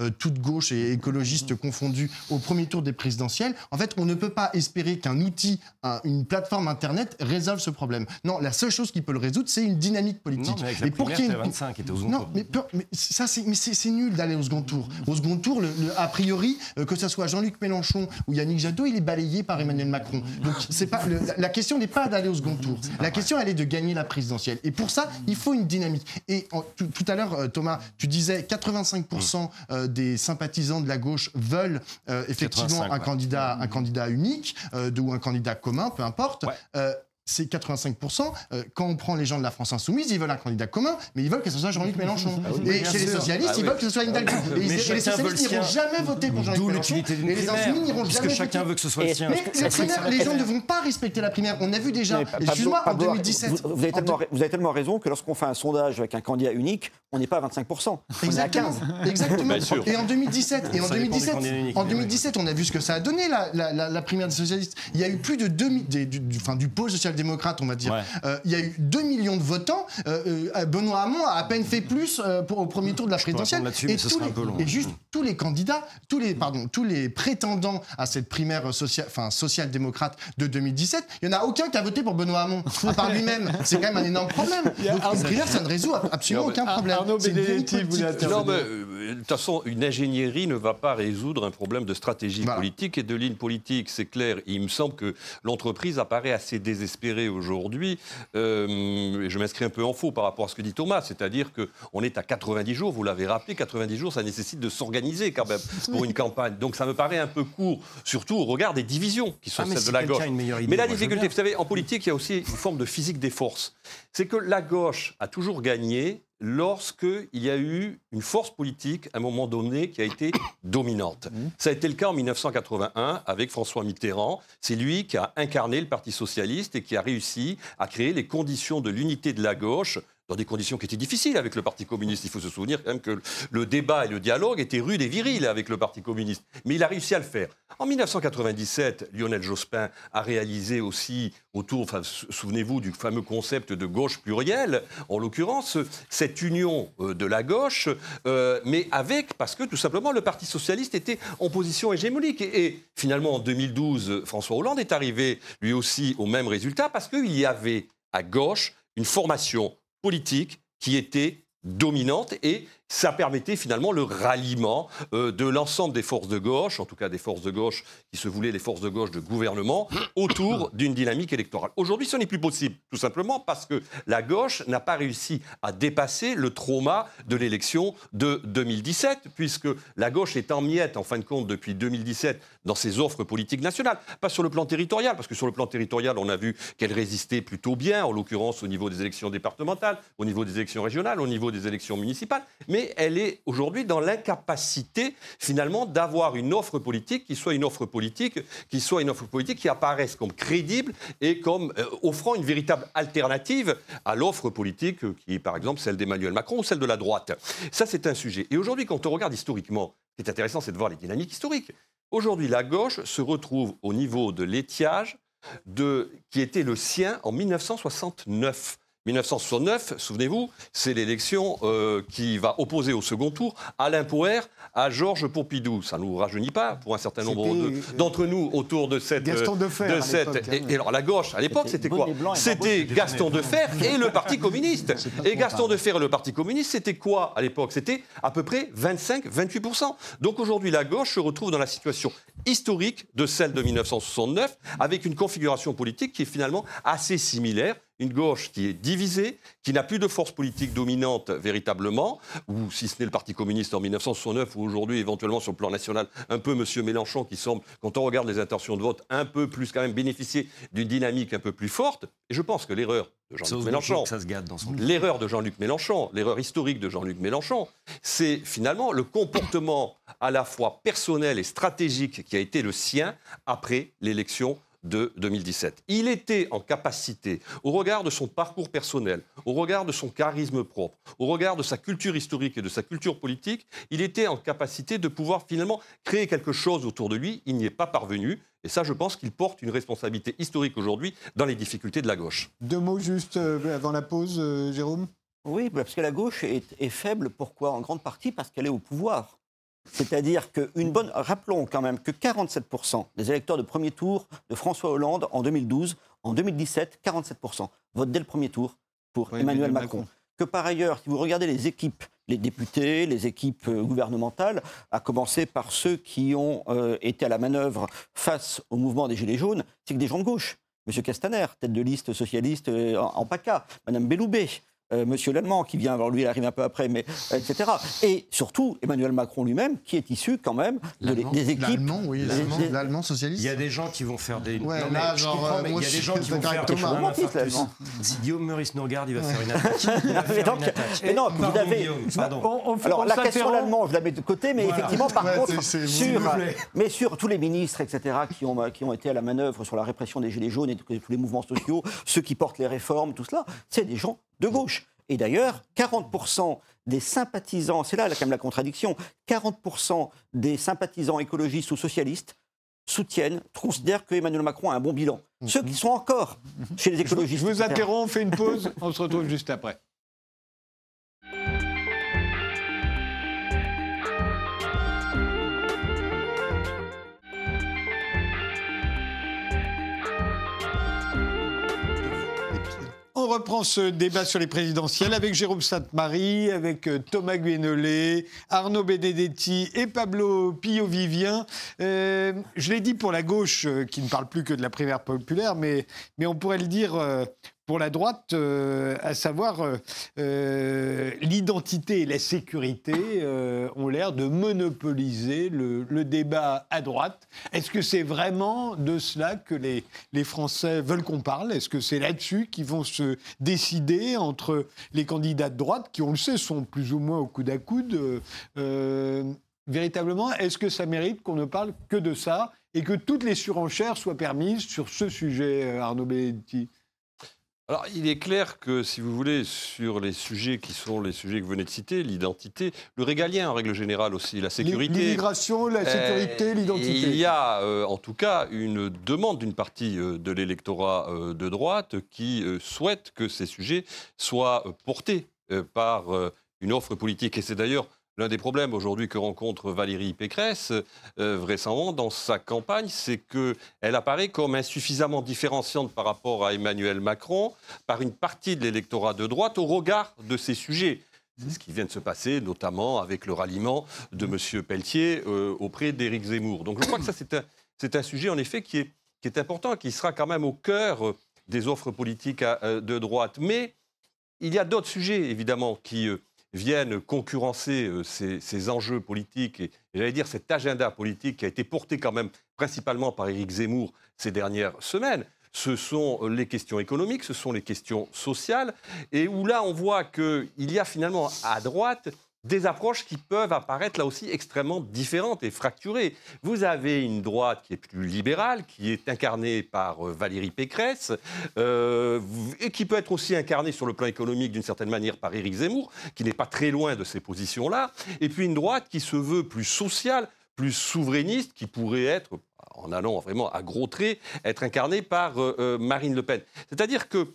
euh, toute gauche et écologistes confondus au premier tour des présidentielles, en fait, on ne peut pas espérer qu'un outil, une plateforme internet résolve ce problème. Non, la seule chose qui peut le résoudre, c'est une dynamique politique. Non, mais et pour qu'il 25 était au second non, mais, mais, ça c'est mais c'est nul d'aller au second tour. Au second tour, le, a priori, euh, que ce soit Jean-Luc Mélenchon ou Yannick Jadot, il est balayé par Emmanuel Macron. Donc c'est pas la question n'est pas d'aller au second tour. La question, elle est de gagner la présidentielle. Et pour ça, il faut une dynamique. Et tout, à l'heure, euh, Thomas, tu disais 85% euh, des sympathisants de la gauche veulent euh, effectivement un, candidat, un candidat unique ou un candidat commun, peu importe c'est 85%. Euh, quand on prend les gens de la France insoumise, ils veulent un candidat commun, mais ils veulent que ce soit Jean-Luc Mélenchon. Ah et chez les socialistes, ah ils veulent que ce soit Hidalgo. Et, les socialistes n'iront jamais voter pour Jean-Luc Mélenchon. Et les insoumis n'iront jamais chacun veut que ce soit le sien. Mais les gens ne vont pas respecter la primaire. On a vu déjà, excuse-moi, en 2017... Vous, avez tellement, vous avez tellement raison que lorsqu'on fait un sondage avec un candidat unique, on n'est pas à 25%. Exactement. Exactement. Et en 2017, et en 2017, en 2017, on a vu ce que ça a donné, la primaire des socialistes. Il y a eu plus de 2 du pôle social démocrate, on va dire. Euh, il y a eu 2 millions de votants. Euh, euh, Benoît Hamon a à peine fait plus pour, au premier tour de la présidentielle. Et, tous les, et juste tous les candidats, tous les, pardon, tous les prétendants à cette primaire social, enfin, social-démocrate de 2017, il n'y en a aucun qui a voté pour Benoît Hamon, à part lui-même. C'est quand même un énorme problème. Donc, une primaire, ça ne résout absolument aucun problème. Arnaud Benedetti, vous Non, mais de toute façon, une ingénierie ne va pas résoudre un problème de stratégie politique et de ligne politique, c'est clair. il me semble que l'entreprise apparaît assez désespérée aujourd'hui, euh, je m'inscris un peu en faux par rapport à ce que dit Thomas, c'est-à-dire qu'on est à 90 jours, vous l'avez rappelé, 90 jours, ça nécessite de s'organiser quand même pour une campagne. Donc ça me paraît un peu court, surtout au regard des divisions qui sont ah, celles de la gauche. mais la difficulté, vous savez, en politique, il y a aussi une forme de physique des forces. C'est que la gauche a toujours gagné lorsqu'il y a eu une force politique, à un moment donné, qui a été dominante. Mmh. Ça a été le cas en 1981 avec François Mitterrand. C'est lui qui a incarné le Parti socialiste et qui a réussi à créer les conditions de l'unité de la gauche dans des conditions qui étaient difficiles avec le Parti communiste. Il faut se souvenir quand même que le débat et le dialogue étaient rudes et virils avec le Parti communiste. Mais il a réussi à le faire. En 1997, Lionel Jospin a réalisé aussi autour, souvenez-vous du fameux concept de gauche plurielle, en l'occurrence, cette union euh, de la gauche, euh, mais avec, parce que tout simplement le Parti socialiste était en position hégémonique. Et, et finalement, en 2012, François Hollande est arrivé lui aussi au même résultat parce qu'il y avait à gauche une formation politique qui était dominante et ça permettait finalement le ralliement euh, de l'ensemble des forces de gauche, en tout cas des forces de gauche qui se voulaient les forces de gauche de gouvernement, autour d'une dynamique électorale. Aujourd'hui, ce n'est plus possible, tout simplement parce que la gauche n'a pas réussi à dépasser le trauma de l'élection de 2017, puisque la gauche est en miettes, en fin de compte, depuis 2017 dans ses offres politiques nationales. Pas sur le plan territorial, parce que sur le plan territorial, on a vu qu'elle résistait plutôt bien, en l'occurrence au niveau des élections départementales, au niveau des élections régionales, au niveau des élections municipales. Mais mais elle est aujourd'hui dans l'incapacité finalement d'avoir une offre politique qui soit une offre politique, qui soit une offre politique qui apparaisse comme crédible et comme euh, offrant une véritable alternative à l'offre politique qui est par exemple celle d'Emmanuel Macron ou celle de la droite. Ça, c'est un sujet. Et aujourd'hui, quand on regarde historiquement, ce qui est intéressant, c'est de voir les dynamiques historiques. Aujourd'hui, la gauche se retrouve au niveau de l'étiage de, qui était le sien en 1969. 1969, souvenez-vous, c'est l'élection euh, qui va opposer au second tour Alain Poher à Georges Pompidou. Ça ne nous rajeunit pas pour un certain nombre d'entre nous autour de cette. Gaston de Fer. cette, et, alors la gauche, à l'époque, c'était quoi C'était Gaston de Fer et le Parti communiste. Et Gaston de Fer et le Parti communiste, c'était quoi à l'époque? C'était à peu près 25-28%. Donc aujourd'hui, la gauche se retrouve dans la situation historique de celle de 1969, avec une configuration politique qui est finalement assez similaire une gauche qui est divisée, qui n'a plus de force politique dominante véritablement, ou si ce n'est le Parti communiste en 1969, ou aujourd'hui éventuellement sur le plan national, un peu M. Mélenchon qui semble, quand on regarde les intentions de vote, un peu plus quand même bénéficier d'une dynamique un peu plus forte. Et je pense que l'erreur de Jean-Luc Mélenchon, l'erreur de Jean-Luc Mélenchon, l'erreur historique de Jean-Luc Mélenchon, c'est finalement le comportement à la fois personnel et stratégique qui a été le sien après l'élection de 2017. Il était en capacité, au regard de son parcours personnel, au regard de son charisme propre, au regard de sa culture historique et de sa culture politique, il était en capacité de pouvoir finalement créer quelque chose autour de lui. Il n'y est pas parvenu. Et ça, je pense qu'il porte une responsabilité historique aujourd'hui dans les difficultés de la gauche. Deux mots juste euh, avant la pause, euh, Jérôme? Oui, parce que la gauche est faible. Pourquoi? En grande partie parce qu'elle est au pouvoir. C'est-à-dire qu'une bonne. Rappelons quand même que 47% des électeurs de premier tour de François Hollande en 2012, en 2017, 47% votent dès le premier tour pour Emmanuel Macron. Que par ailleurs, si vous regardez les équipes, les députés, les équipes euh, gouvernementales, à commencer par ceux qui ont euh, été à la manœuvre face au mouvement des Gilets jaunes, c'est que des gens de gauche. Monsieur Castaner, tête de liste socialiste euh, en, PACA, Madame Belloubet, euh, Monsieur Lallemand, qui vient, alors lui, il arrive un peu après, mais etc. Et surtout, Emmanuel Macron lui-même, qui est issu quand même des équipes. L'allemand, oui, l'allemand socialiste. Il y a des gens qui vont faire des. Ouais, non, là, genre, il y a des gens qui vont faire des choses. Si Guillaume Meurice nous regarde, il va faire une attaque. Il va faire une attaque. Mais non, vous avez. Alors, la question l'allemand, je la mets de côté, mais effectivement, par contre, sur, mais sur tous les ministres, etc., qui ont, qui ont été à la manœuvre sur la répression des Gilets jaunes et tous les mouvements sociaux, ceux qui portent les réformes, tout cela, c'est des gens de gauche. Et d'ailleurs, 40% des sympathisants, c'est là quand même la contradiction, 40% des sympathisants écologistes ou socialistes soutiennent, considèrent que Emmanuel Macron a un bon bilan. Ceux qui sont encore chez les écologistes. Je vous interromps, on fait une pause, on se retrouve juste après. On reprend ce débat sur les présidentielles avec Jérôme Sainte-Marie, avec euh, Thomas Guénolé, Arnaud Benedetti et Pablo Pio-Vivien. Euh, je l'ai dit pour la gauche, euh, qui ne parle plus que de la primaire populaire, mais, mais on pourrait le dire pour la droite, euh, à savoir euh, euh, l'identité et la sécurité ont l'air de monopoliser le, débat à droite. Est-ce que c'est vraiment de cela que les, les Français veulent qu'on parle? Est-ce que c'est là-dessus qu'ils vont se décider entre les candidats de droite, qui on le sait sont plus ou moins au coude à coude Véritablement, est-ce que ça mérite qu'on ne parle que de ça et que toutes les surenchères soient permises sur ce sujet, Arnaud Benedetti? Alors, il est clair que, si vous voulez, sur les sujets qui sont les sujets que vous venez de citer, l'identité, le régalien en règle générale aussi, la sécurité. L'immigration, la sécurité, l'identité. Il y a, euh, en tout cas, une demande d'une partie euh, de l'électorat euh, de droite qui souhaite que ces sujets soient portés par une offre politique. Et c'est d'ailleurs L'un des problèmes aujourd'hui que rencontre Valérie Pécresse, euh, vraisemblablement dans sa campagne, c'est qu'elle apparaît comme insuffisamment différenciante par rapport à Emmanuel Macron par une partie de l'électorat de droite au regard de ces sujets. C'est ce qui vient de se passer, notamment avec le ralliement de M. Pelletier euh, auprès d'Éric Zemmour. Donc je crois que ça, c'est un, sujet, en effet, qui est, qui est important, qui sera quand même au cœur euh, des offres politiques de droite. Mais il y a d'autres sujets, évidemment, qui viennent concurrencer euh, ces, enjeux politiques et, j'allais dire cet agenda politique qui a été porté quand même principalement par Éric Zemmour ces dernières semaines. Ce sont euh, les questions économiques, ce sont les questions sociales, et où là on voit qu'il y a finalement à droite des approches qui peuvent apparaître là aussi extrêmement différentes et fracturées. Vous avez une droite qui est plus libérale, qui est incarnée par euh, Valérie Pécresse, euh, et qui peut être aussi incarnée sur le plan économique d'une certaine manière par Éric Zemmour, qui n'est pas très loin de ces positions-là, et puis une droite qui se veut plus sociale, plus souverainiste, qui pourrait être, en allant vraiment à gros traits, être incarnée par euh, Marine Le Pen. C'est-à-dire que,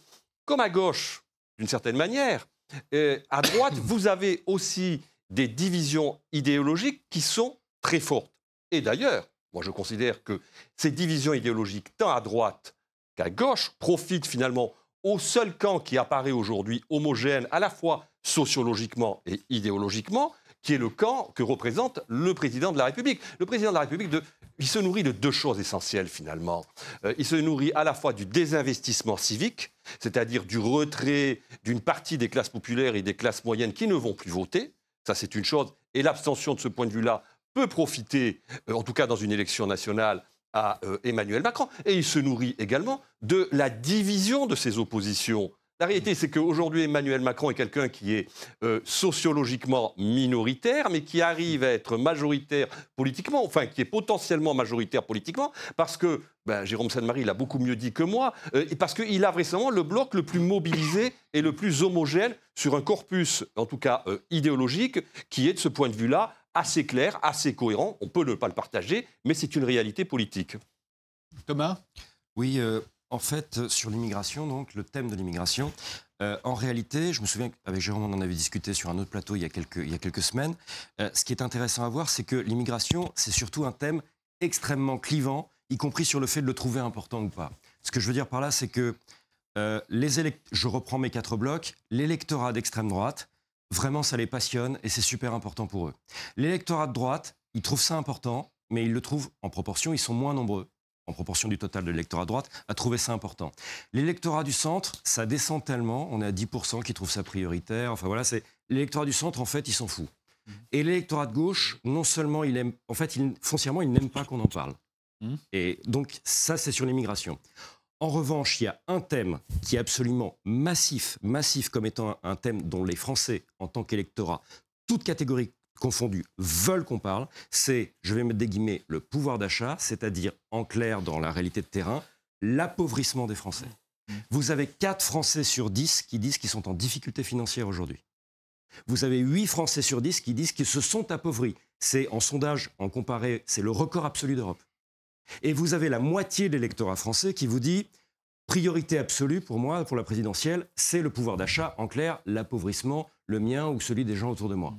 comme à gauche, d'une certaine manière. Euh, à droite, vous avez aussi des divisions idéologiques qui sont très fortes. Et d'ailleurs, moi je considère que ces divisions idéologiques, tant à droite qu'à gauche, profitent finalement au seul camp qui apparaît aujourd'hui homogène à la fois sociologiquement et idéologiquement, qui est le camp que représente le président de la République. Le président de la République, il se nourrit de deux choses essentielles finalement. Euh, il se nourrit à la fois du désinvestissement civique, c'est-à-dire du retrait d'une partie des classes populaires et des classes moyennes qui ne vont plus voter. Ça, c'est une chose. Et l'abstention de ce point de vue-là peut profiter, euh, en tout cas dans une élection nationale, à euh, Emmanuel Macron. Et il se nourrit également de la division de ses oppositions. La réalité, c'est qu'aujourd'hui, Emmanuel Macron est quelqu'un qui est euh, sociologiquement minoritaire, mais qui arrive à être majoritaire politiquement, enfin, qui est potentiellement majoritaire politiquement, parce que, ben, Jérôme Sainte-Marie l'a beaucoup mieux dit que moi, euh, et parce qu'il a récemment le bloc le plus mobilisé et le plus homogène sur un corpus, en tout cas idéologique, qui est de ce point de vue-là assez clair, assez cohérent. On peut ne pas le partager, mais c'est une réalité politique. Thomas? Oui, euh, en fait, sur l'immigration, donc le thème de l'immigration, euh, en réalité, je me souviens qu'avec Jérôme, on en avait discuté sur un autre plateau il y a quelques, semaines. Euh, ce qui est intéressant à voir, c'est que l'immigration, c'est surtout un thème extrêmement clivant, y compris sur le fait de le trouver important ou pas. Ce que je veux dire par là, c'est que les je reprends mes quatre blocs, l'électorat d'extrême droite, vraiment, ça les passionne et c'est super important pour eux. L'électorat de droite, ils trouvent ça important, mais ils le trouvent en proportion, ils sont moins nombreux en proportion du total de l'électorat de droite, à trouver ça important. L'électorat du centre, ça descend tellement, on est à 10% qui trouvent ça prioritaire. Enfin voilà, c'est l'électorat du centre, en fait, ils s'en foutent. Mmh. Et l'électorat de gauche, non seulement il aime, en fait, il, foncièrement, il n'aime pas qu'on en parle. Mmh. Et donc ça, c'est sur l'immigration. En revanche, il y a un thème qui est absolument massif, massif comme étant un thème dont les Français, en tant qu'électorat, toutes catégories confondues, veulent qu'on parle. C'est, je vais mettre des guillemets, le pouvoir d'achat, c'est-à-dire, en clair, dans la réalité de terrain, l'appauvrissement des Français. Vous avez 4 Français sur 10 qui disent qu'ils sont en difficulté financière aujourd'hui. Vous avez 8 Français sur 10 qui disent qu'ils se sont appauvris. C'est en sondage, en comparé, c'est le record absolu d'Europe. Et vous avez la moitié de l'électorat français qui vous dit priorité absolue pour moi, pour la présidentielle, c'est le pouvoir d'achat, en clair, l'appauvrissement, le mien ou celui des gens autour de moi.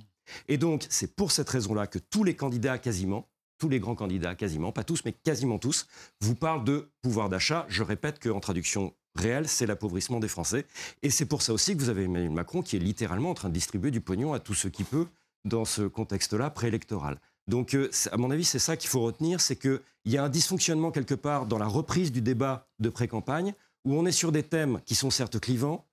Et donc, c'est pour cette raison-là que tous les candidats, quasiment, tous les grands candidats, quasiment, pas tous, mais quasiment tous, vous parlent de pouvoir d'achat. Je répète qu'en traduction réelle, c'est l'appauvrissement des Français. Et c'est pour ça aussi que vous avez Emmanuel Macron qui est littéralement en train de distribuer du pognon à tout ce qui peut dans ce contexte-là préélectoral. Donc, euh, à mon avis, c'est ça qu'il faut retenir, c'est qu'il y a un dysfonctionnement quelque part dans la reprise du débat de pré-campagne, où on est sur des thèmes qui sont certes clivants,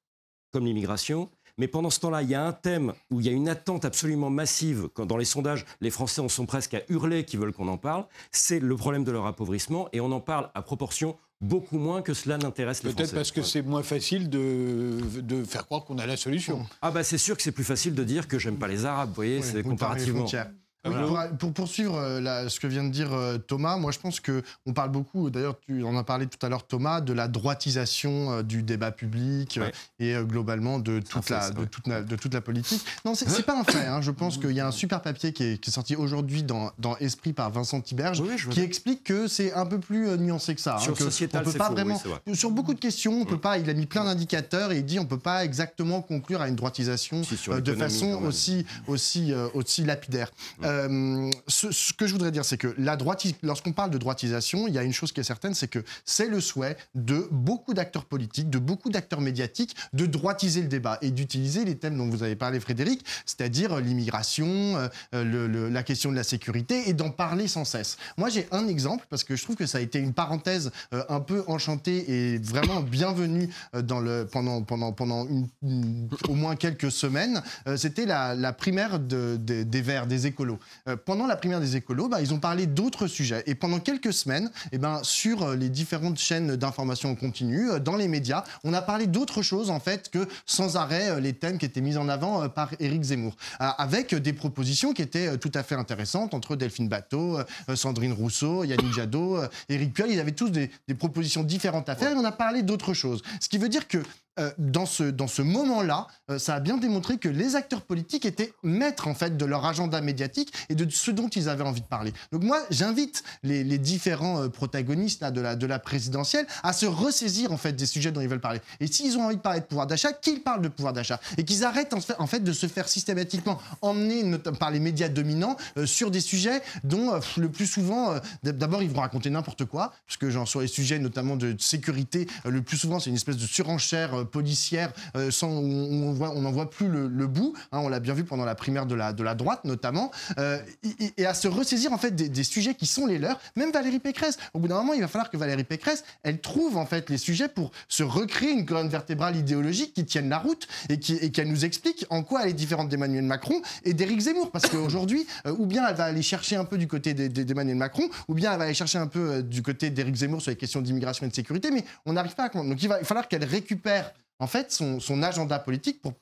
comme l'immigration, mais pendant ce temps-là, il y a un thème où il y a une attente absolument massive, quand dans les sondages, les Français en sont presque à hurler qu'ils veulent qu'on en parle, c'est le problème de leur appauvrissement, et on en parle à proportion beaucoup moins que cela n'intéresse les Français. Peut-être parce que c'est moins facile de, de faire croire qu'on a la solution. Ah bah c'est sûr que c'est plus facile de dire que j'aime pas les Arabes, vous voyez, c'est comparativement. Pour, poursuivre euh, ce que vient de dire euh, Thomas, moi je pense que on parle beaucoup, d'ailleurs tu en as parlé tout à l'heure Thomas, de la droitisation euh, du débat public et globalement de toute, la, de, toute la, de toute la politique. Non, c'est pas un fait. Hein. Je pense qu'il y a un super papier qui est, sorti aujourd'hui dans, dans, Esprit par Vincent Tiberge qui explique que c'est un peu plus nuancé que ça. Hein, sur on peut pas vraiment, sur beaucoup de questions, on peut pas. Il a mis plein d'indicateurs et il dit on peut pas exactement conclure à une droitisation de façon aussi aussi aussi lapidaire. Euh, ce, que je voudrais dire, c'est que lorsqu'on parle de droitisation, il y a une chose qui est certaine, c'est que c'est le souhait de beaucoup d'acteurs politiques, de beaucoup d'acteurs médiatiques, de droitiser le débat et d'utiliser les thèmes dont vous avez parlé, Frédéric, c'est-à-dire l'immigration, euh, la question de la sécurité, et d'en parler sans cesse. Moi, j'ai un exemple, parce que je trouve que ça a été une parenthèse euh, un peu enchantée et vraiment bienvenue pendant au moins quelques semaines. C'était la, primaire des Verts, des écolos. Euh, pendant la primaire des écolos, bah, ils ont parlé d'autres sujets. Et pendant quelques semaines, eh ben, sur euh, les différentes chaînes d'information en continu, euh, dans les médias, on a parlé d'autres choses en fait que sans arrêt les thèmes qui étaient mis en avant par Éric Zemmour, avec des propositions qui étaient tout à fait intéressantes entre Delphine Bateau, Sandrine Rousseau, Yannick Jadot, Éric Piolle. Ils avaient tous des, propositions différentes à faire et on a parlé d'autres choses. Ce qui veut dire que euh, dans ce, dans ce moment-là, euh, ça a bien démontré que les acteurs politiques étaient maîtres en fait de leur agenda médiatique et de ce dont ils avaient envie de parler. Donc moi, j'invite les, différents euh, protagonistes de, la, de la présidentielle à se ressaisir en fait des sujets dont ils veulent parler. Et s'ils ont envie de parler de pouvoir d'achat, qu'ils parlent de pouvoir d'achat et qu'ils arrêtent en fait, de se faire systématiquement emmener par les médias dominants sur des sujets dont le plus souvent, d'abord ils vont raconter n'importe quoi, parce que genre sur les sujets notamment de sécurité, le plus souvent c'est une espèce de surenchère policière euh, sans, on n'en voit plus le, bout. Hein, on l'a bien vu pendant la primaire de la, droite notamment. Euh, et, à se ressaisir en fait des, sujets qui sont les leurs. Même Valérie Pécresse. Au bout d'un moment, il va falloir que Valérie Pécresse, elle trouve en fait les sujets pour se recréer une colonne vertébrale idéologique qui tienne la route et qui et qu'elle nous explique en quoi elle est différente d'Emmanuel Macron et d'Éric Zemmour. Parce qu'aujourd'hui, euh, ou bien elle va aller chercher un peu du côté d'Emmanuel Macron, ou bien elle va aller chercher un peu du côté d'Éric Zemmour sur les questions d'immigration et de sécurité, mais on n'arrive pas à... Donc il va falloir qu'elle récupère en fait, son, agenda politique pour,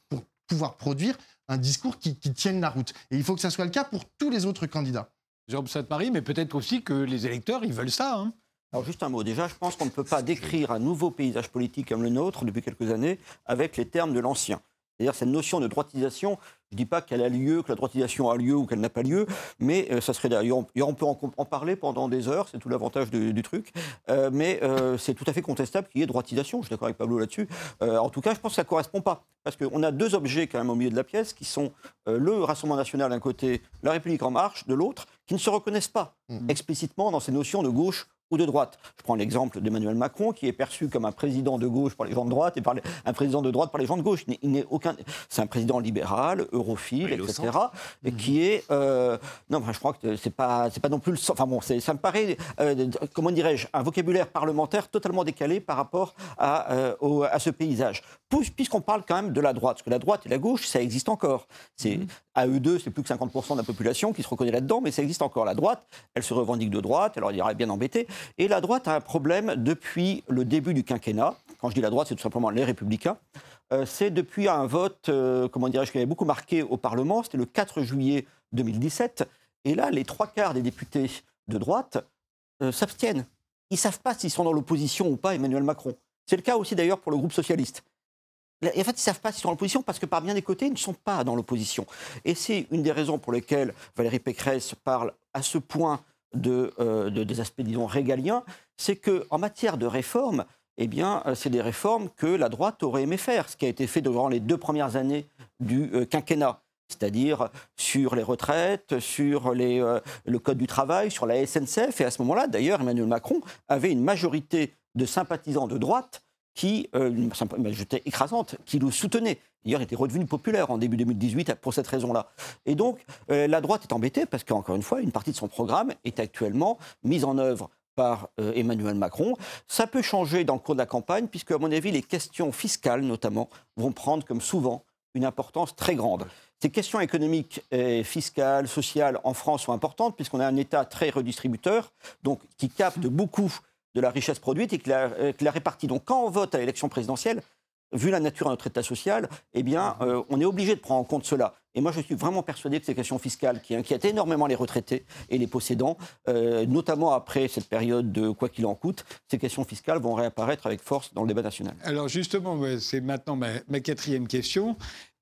pouvoir produire un discours qui, tienne la route. Et il faut que ça soit le cas pour tous les autres candidats. Jérôme Sainte-Marie, mais peut-être aussi que les électeurs, ils veulent ça. Hein. Alors juste un mot. Déjà, je pense qu'on ne peut pas décrire un nouveau paysage politique comme le nôtre depuis quelques années avec les termes de l'ancien. C'est-à-dire cette notion de droitisation, je ne dis pas qu'elle a lieu, que la droitisation a lieu ou qu'elle n'a pas lieu, mais euh, ça serait d'ailleurs, on peut en, parler pendant des heures, c'est tout l'avantage du, truc, euh, mais euh, c'est tout à fait contestable qu'il y ait droitisation, je suis d'accord avec Pablo là-dessus. en tout cas, je pense que ça ne correspond pas, parce qu'on a deux objets quand même au milieu de la pièce, qui sont le Rassemblement national d'un côté, la République en marche de l'autre, qui ne se reconnaissent pas mmh. explicitement dans ces notions de gauche ou de droite. Je prends l'exemple d'Emmanuel Macron, qui est perçu comme un président de gauche par les gens de droite et par un président de droite par les gens de gauche. Il n'est aucun. C'est un président libéral, europhile, etc. Et qui est. Euh, non, je crois que c'est pas, c'est pas non plus le. Enfin bon, ça me paraît, euh, comment dirais-je, un vocabulaire parlementaire totalement décalé par rapport à, euh, à ce paysage. Puisqu'on parle quand même de la droite, parce que la droite et la gauche, ça existe encore. C'est mhm. À eux deux, c'est plus que 50% de la population qui se reconnaît là-dedans, mais ça existe encore. La droite, elle se revendique de droite, alors il y aurait bien embêté. Et la droite a un problème depuis le début du quinquennat. Quand je dis la droite, c'est tout simplement les républicains. Euh, c'est depuis un vote, euh, comment dirais-je, qui avait beaucoup marqué au Parlement, c'était le 4 juillet 2017. Et là, les trois quarts des députés de droite euh, s'abstiennent. Ils ne savent pas s'ils sont dans l'opposition ou pas Emmanuel Macron. C'est le cas aussi d'ailleurs pour le groupe socialiste. En fait, ils ne savent pas s'ils sont dans l'opposition parce que par bien des côtés, ils ne sont pas dans l'opposition. Et c'est une des raisons pour lesquelles Valérie Pécresse parle à ce point euh, de, des aspects, disons, régaliens, c'est qu'en matière de réforme, eh bien, euh, c'est des réformes que la droite aurait aimé faire, ce qui a été fait durant les deux premières années du euh, quinquennat c'est-à-dire sur les retraites, sur le code du travail, sur la SNCF. Et à ce moment-là, d'ailleurs, Emmanuel Macron avait une majorité de sympathisants de droite qui, une majorité écrasante, qui le soutenait d'ailleurs était redevenu populaire en début 2018 pour cette raison-là. Et donc, euh, la droite est embêtée parce qu'encore une fois, une partie de son programme est actuellement mise en œuvre par euh, Emmanuel Macron. Ça peut changer dans le cours de la campagne, puisque, à mon avis, les questions fiscales, notamment, vont prendre, comme souvent, une importance très grande. Ces questions économiques fiscales, sociales en France sont importantes, puisqu'on a un État très redistributeur, donc qui capte beaucoup de la richesse produite et qui la, euh, qui la répartit. Donc, quand on vote à l'élection présidentielle, vu la nature de notre État social, eh bien, euh, on est obligé de prendre en compte cela. Et moi, je suis vraiment persuadé que ces questions fiscales qui inquiètent énormément les retraités et les possédants, euh, notamment après cette période de quoi qu'il en coûte, ces questions fiscales vont réapparaître avec force dans le débat national. Alors justement, c'est maintenant ma, quatrième question.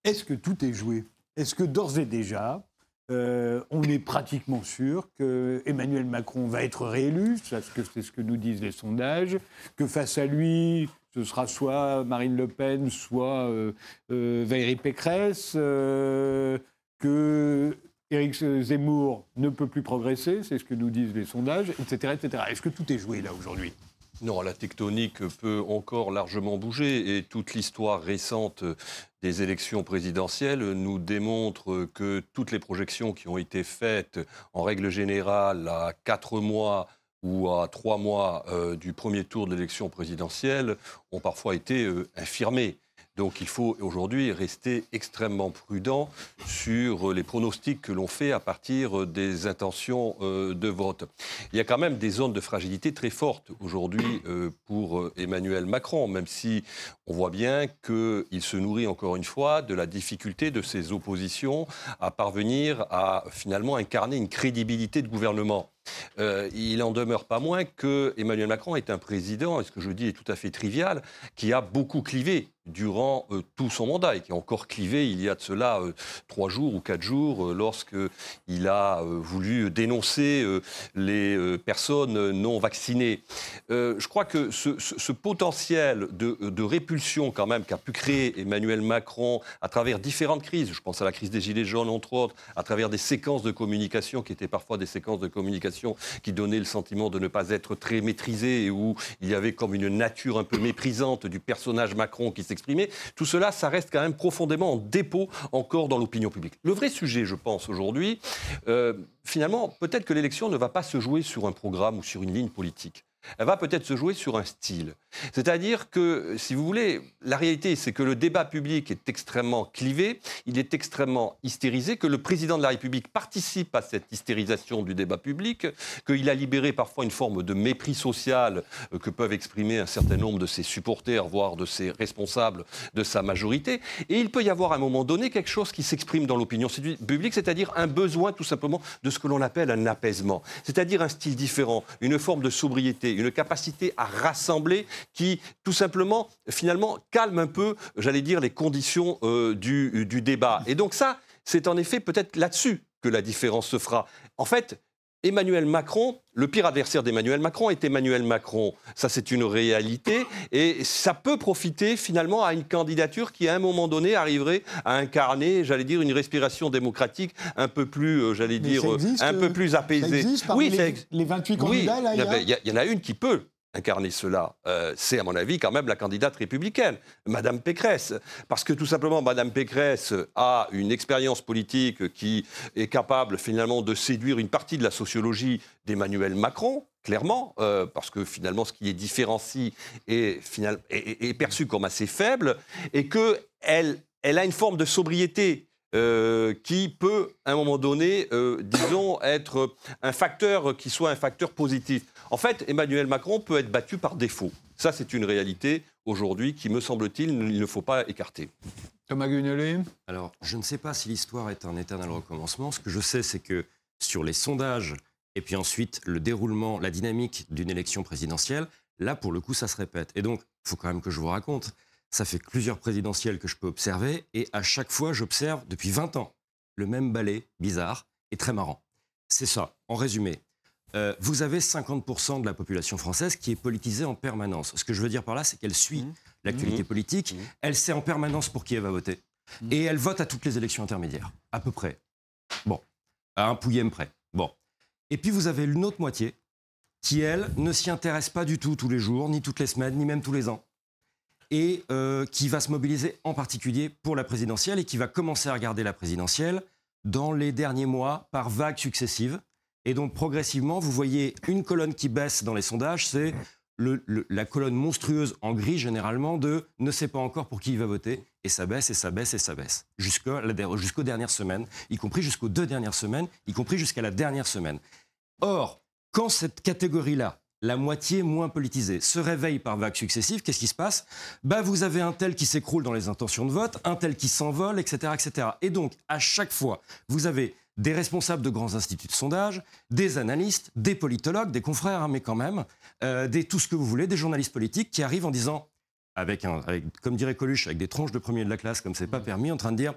Est-ce que tout est joué? Est-ce que d'ores et déjà, euh, on est pratiquement sûr que Emmanuel Macron va être réélu, c'est ce que nous disent les sondages, que face à lui, ce sera soit Marine Le Pen, soit euh, euh, Valérie Pécresse, que Éric Zemmour ne peut plus progresser, c'est ce que nous disent les sondages, etc. etc. Est-ce que tout est joué là aujourd'hui? Non, la tectonique peut encore largement bouger et toute l'histoire récente des élections présidentielles nous démontre que toutes les projections qui ont été faites en règle générale à quatre mois ou à trois mois euh, du premier tour de l'élection présidentielle ont parfois été euh, infirmés. Donc il faut aujourd'hui rester extrêmement prudent sur les pronostics que l'on fait à partir des intentions euh, de vote. Il y a quand même des zones de fragilité très fortes aujourd'hui pour Emmanuel Macron, même si on voit bien qu'il se nourrit encore une fois de la difficulté de ses oppositions à parvenir à finalement incarner une crédibilité de gouvernement. Euh, il en demeure pas moins que Emmanuel Macron est un président, et ce que je dis est tout à fait trivial, qui a beaucoup clivé durant euh, tout son mandat et qui a encore clivé il y a de cela euh, trois jours ou quatre jours euh, lorsqu'il a voulu dénoncer les personnes non vaccinées. je crois que ce, potentiel de, de, répulsion quand même qu'a pu créer Emmanuel Macron à travers différentes crises, je pense à la crise des Gilets jaunes entre autres, à travers des séquences de communication qui étaient parfois des séquences de communication qui donnaient le sentiment de ne pas être très maîtrisées et où il y avait comme une nature un peu méprisante du personnage Macron qui s'est tout cela, ça reste quand même profondément en dépôt encore dans l'opinion publique. Le vrai sujet, je pense, aujourd'hui, euh, finalement, peut-être que l'élection ne va pas se jouer sur un programme ou sur une ligne politique elle va peut-être se jouer sur un style. C'est-à-dire que, si vous voulez, la réalité, c'est que le débat public est extrêmement clivé, il est extrêmement hystérisé, que le président de la République participe à cette hystérisation du débat public, qu'il a libéré parfois une forme de mépris social euh, que peuvent exprimer un certain nombre de ses supporters, voire de ses responsables de sa majorité. Et il peut y avoir à un moment donné quelque chose qui s'exprime dans l'opinion publique, c'est-à-dire un besoin tout simplement de ce que l'on appelle un apaisement, c'est-à-dire un style différent, une forme de sobriété une capacité à rassembler qui, tout simplement, finalement, calme un peu, j'allais dire, les conditions euh, du, du débat. Et donc ça, c'est en effet peut-être là-dessus que la différence se fera. En fait, Emmanuel Macron, le pire adversaire d'Emmanuel Macron est Emmanuel Macron. Ça, c'est une réalité. Et ça peut profiter finalement à une candidature qui, à un moment donné, arriverait à incarner, j'allais dire, une respiration démocratique un peu plus, euh, j'allais dire, un peu plus apaisée. oui, les, les 28 candidats, là, il y, en a une qui peut incarner cela, euh, c'est à mon avis quand même la candidate républicaine, Madame Pécresse. Parce que tout simplement, Madame Pécresse a une expérience politique qui est capable finalement de séduire une partie de la sociologie d'Emmanuel Macron, clairement, euh, parce que finalement ce qui est différencie est, perçu comme assez faible, et qu'elle elle a une forme de sobriété euh, qui peut, à un moment donné, disons, être un facteur qui soit un facteur positif. En fait, Emmanuel Macron peut être battu par défaut. Ça, c'est une réalité aujourd'hui qui, me semble-t-il, il ne faut pas écarter. Thomas Guenelet Alors, je ne sais pas si l'histoire est un éternel recommencement. Ce que je sais, c'est que sur les sondages et puis ensuite le déroulement, la dynamique d'une élection présidentielle, là, pour le coup, ça se répète. Et donc, il faut quand même que je vous raconte. Ça fait plusieurs présidentielles que je peux observer et à chaque fois, j'observe depuis 20 ans le même ballet bizarre et très marrant. C'est ça, en résumé. Euh, vous avez 50% de la population française qui est politisée en permanence. Ce que je veux dire par là, c'est qu'elle suit mmh. l'actualité mmh. politique, mmh. elle sait en permanence pour qui elle va voter, et elle vote à toutes les élections intermédiaires, à peu près. Bon, à un pouillème près. Bon. Et puis vous avez une autre moitié qui, elle, ne s'y intéresse pas du tout tous les jours, ni toutes les semaines, ni même tous les ans, et euh, qui va se mobiliser en particulier pour la présidentielle et qui va commencer à regarder la présidentielle dans les derniers mois par vagues successives et donc progressivement, vous voyez une colonne qui baisse dans les sondages, c'est la colonne monstrueuse en gris généralement de ne sait pas encore pour qui il va voter, et ça baisse, et ça baisse, et ça baisse, jusqu'aux dernières semaines, y compris jusqu'aux deux dernières semaines, y compris jusqu'à la dernière semaine. Or, quand cette catégorie-là, la moitié moins politisée, se réveille par vagues successives, qu'est-ce qui se passe? Bah, Vous avez un tel qui s'écroule dans les intentions de vote, un tel qui s'envole, etc., etc. Et donc, à chaque fois, vous avez des responsables de grands instituts de sondage, des analystes, des politologues, des confrères, hein, mais quand même, euh, des, tout ce que vous voulez, des journalistes politiques qui arrivent en disant, avec, un, comme dirait Coluche, avec des tronches de premier de la classe, comme c'est pas permis, en train de dire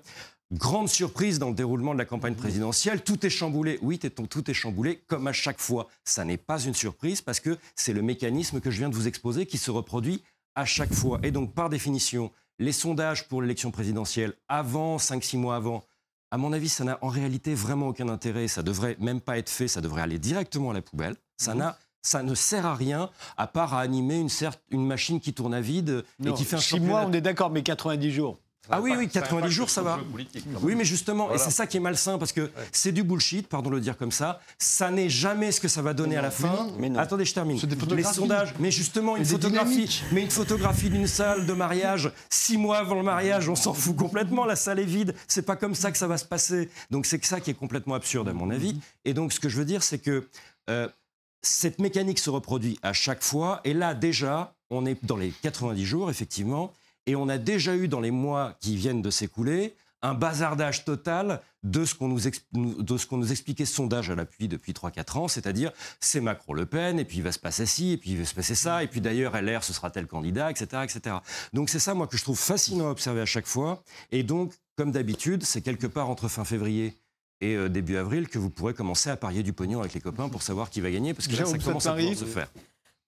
grande surprise dans le déroulement de la campagne présidentielle, tout est chamboulé. Oui, tout est chamboulé, comme à chaque fois. Ça n'est pas une surprise parce que c'est le mécanisme que je viens de vous exposer qui se reproduit à chaque fois. Et donc, par définition, les sondages pour l'élection présidentielle avant, 5-6 mois avant, à mon avis, ça n'a en réalité vraiment aucun intérêt. Ça devrait même pas être fait. Ça devrait aller directement à la poubelle. Ça mhm. n'a ça ne sert à rien à part à animer une, une machine qui tourne à vide et qui fait un 6 mois, on est d'accord, mais 90 jours. Ah oui, oui, 90 jours, ça va. Oui, mais justement, et c'est ça qui est malsain, parce que c'est du bullshit, pardon de le dire comme ça. Ça n'est jamais ce que ça va donner à la fin. Attendez, je termine. Les sondages, mais justement, une photographie, mais une photographie d'une salle de mariage, six mois avant le mariage, on s'en fout complètement, la salle est vide. C'est pas comme ça que ça va se passer. Donc c'est ça qui est complètement absurde, à mon avis. Et donc, ce que je veux dire, c'est que euh, cette mécanique se reproduit à chaque fois. Et là, déjà, on est dans les 90 jours, effectivement. Et on a déjà eu dans les mois qui viennent de s'écouler un bazardage total de ce qu'on nous, nous, nous, expliquait ce sondage à l'appui depuis 3-4 ans, c'est-à-dire c'est Macron-Le Pen, et puis il va se passer ci, et puis il va se passer ça, et puis d'ailleurs LR, ce sera tel candidat, etc. etc. Donc c'est ça, moi, que je trouve fascinant à observer à chaque fois. Et donc, comme d'habitude, c'est quelque part entre fin février et euh, début avril que vous pourrez commencer à parier du pognon avec les copains pour savoir qui va gagner, parce que là, ça commence à se faire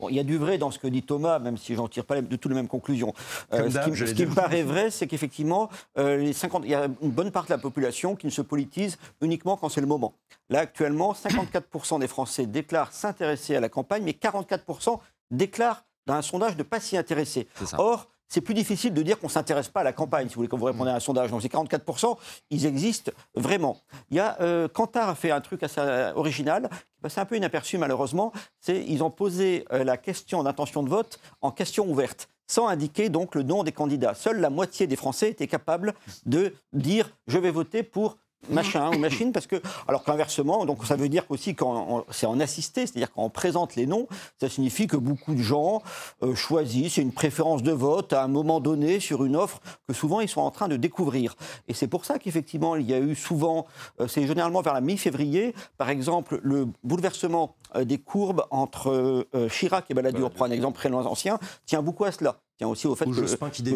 il y a du vrai dans ce que dit Thomas, même si j'en tire pas de toutes les mêmes conclusions. Euh, ce qui, me paraît vrai, c'est qu'effectivement, euh, il y a une bonne partie de la population qui ne se politise uniquement quand c'est le moment. Là, actuellement, 54% des Français déclarent s'intéresser à la campagne, mais 44% déclarent dans un sondage ne pas s'y intéresser. Or, c'est plus difficile de dire qu'on ne s'intéresse pas à la campagne, si vous voulez, quand vous répondez à un sondage. Donc ces 44%, ils existent vraiment. Il y a, euh, Kantar a fait un truc assez euh, original, qui passait un peu inaperçu malheureusement, c'est ils ont posé euh, la question d'intention de vote en question ouverte sans indiquer donc le nom des candidats. Seule la moitié des Français étaient capables de dire je vais voter pour machin ou machine, parce que, alors qu'inversement, donc ça veut dire qu'aussi quand c'est en assisté, c'est-à-dire quand on présente les noms, ça signifie que beaucoup de gens euh, choisissent une préférence de vote à un moment donné sur une offre que souvent ils sont en train de découvrir. Et c'est pour ça qu'effectivement, il y a eu souvent, euh, c'est généralement vers la mi-février, par exemple, le bouleversement euh, des courbes entre Chirac et Balladur, pour un exemple très ancien, tient beaucoup à cela tient aussi au fait que,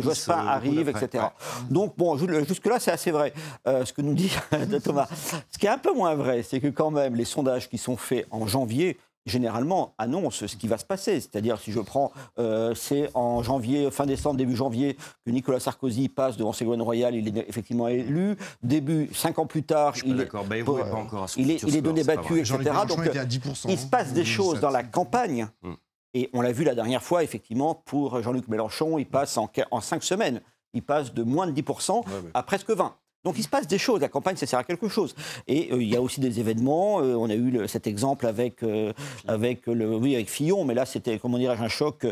Jospin, euh, arrive, etc. Donc, bon, jusque-là, c'est assez vrai, euh, ce que nous dit Thomas. Ce qui est un peu moins vrai, c'est que quand même, les sondages qui sont faits en janvier généralement annonce ce qui va se passer. C'est-à-dire, si je prends, euh, c'est en janvier, fin décembre, début janvier, que Nicolas Sarkozy passe devant Ségolène Royal, il est effectivement élu. Début, cinq ans plus tard, il, est, pas encore il, est, il est donné battu, etc. Donc, il se passe des choses dans la campagne. Mm. Et on l'a vu la dernière fois, effectivement, pour Jean-Luc Mélenchon, il passe en, en cinq semaines, il passe de moins de 10% à presque 20%. Donc il se passe des choses, la campagne ça sert à quelque chose. Et euh, il y a aussi des événements, euh, on a eu cet exemple avec, euh, avec, le, oui, avec Fillon, mais là c'était, comment dirais-je, un choc.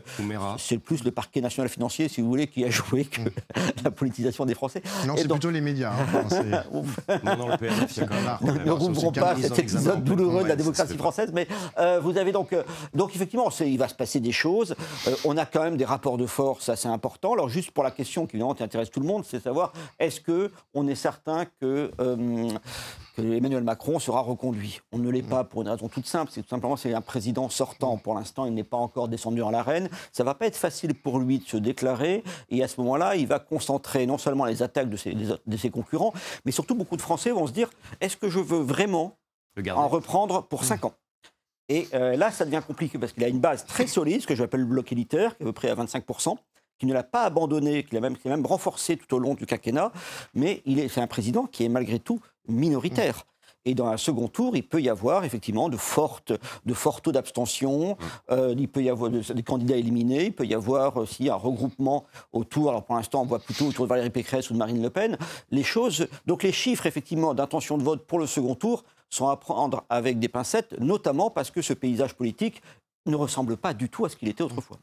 C'est plus le parquet national financier, si vous voulez, qui a joué que la politisation des Français. Non, c'est plutôt les médias. Hein, non, non, le PNF, quand même Nous ne rouvrons pas cet épisode douloureux de la démocratie française, mais vous avez donc... donc effectivement, il va se passer des choses. on a quand même des rapports de force assez importants. Alors juste pour la question qui évidemment intéresse tout le monde, c'est savoir est-ce qu'on est certain que, euh, que, Emmanuel Macron sera reconduit. On ne l'est pas pour une raison toute simple, c'est tout simplement c'est un président sortant. Pour l'instant, il n'est pas encore descendu en l'arène. Ça va pas être facile pour lui de se déclarer. Et à ce moment-là, il va concentrer non seulement les attaques de ses, de ses concurrents, mais surtout beaucoup de Français vont se dire est-ce que je veux vraiment en reprendre pour 5 ans? Et euh, là, ça devient compliqué parce qu'il a une base très solide, ce que j'appelle le bloc élitaire, qui est à peu près à 25% qui ne l'a pas abandonné, qui l'a même, même, renforcé tout au long du quinquennat, mais il est, c'est un président qui est malgré tout minoritaire. Et dans un second tour, il peut y avoir effectivement de, fortes, de forts taux d'abstention, euh, il peut y avoir des candidats éliminés, il peut y avoir aussi un regroupement autour, alors pour l'instant on voit plutôt autour de Valérie Pécresse ou de Marine Le Pen, les choses, donc les chiffres effectivement d'intention de vote pour le second tour sont à prendre avec des pincettes, notamment parce que ce paysage politique ne ressemble pas du tout à ce qu'il était autrefois.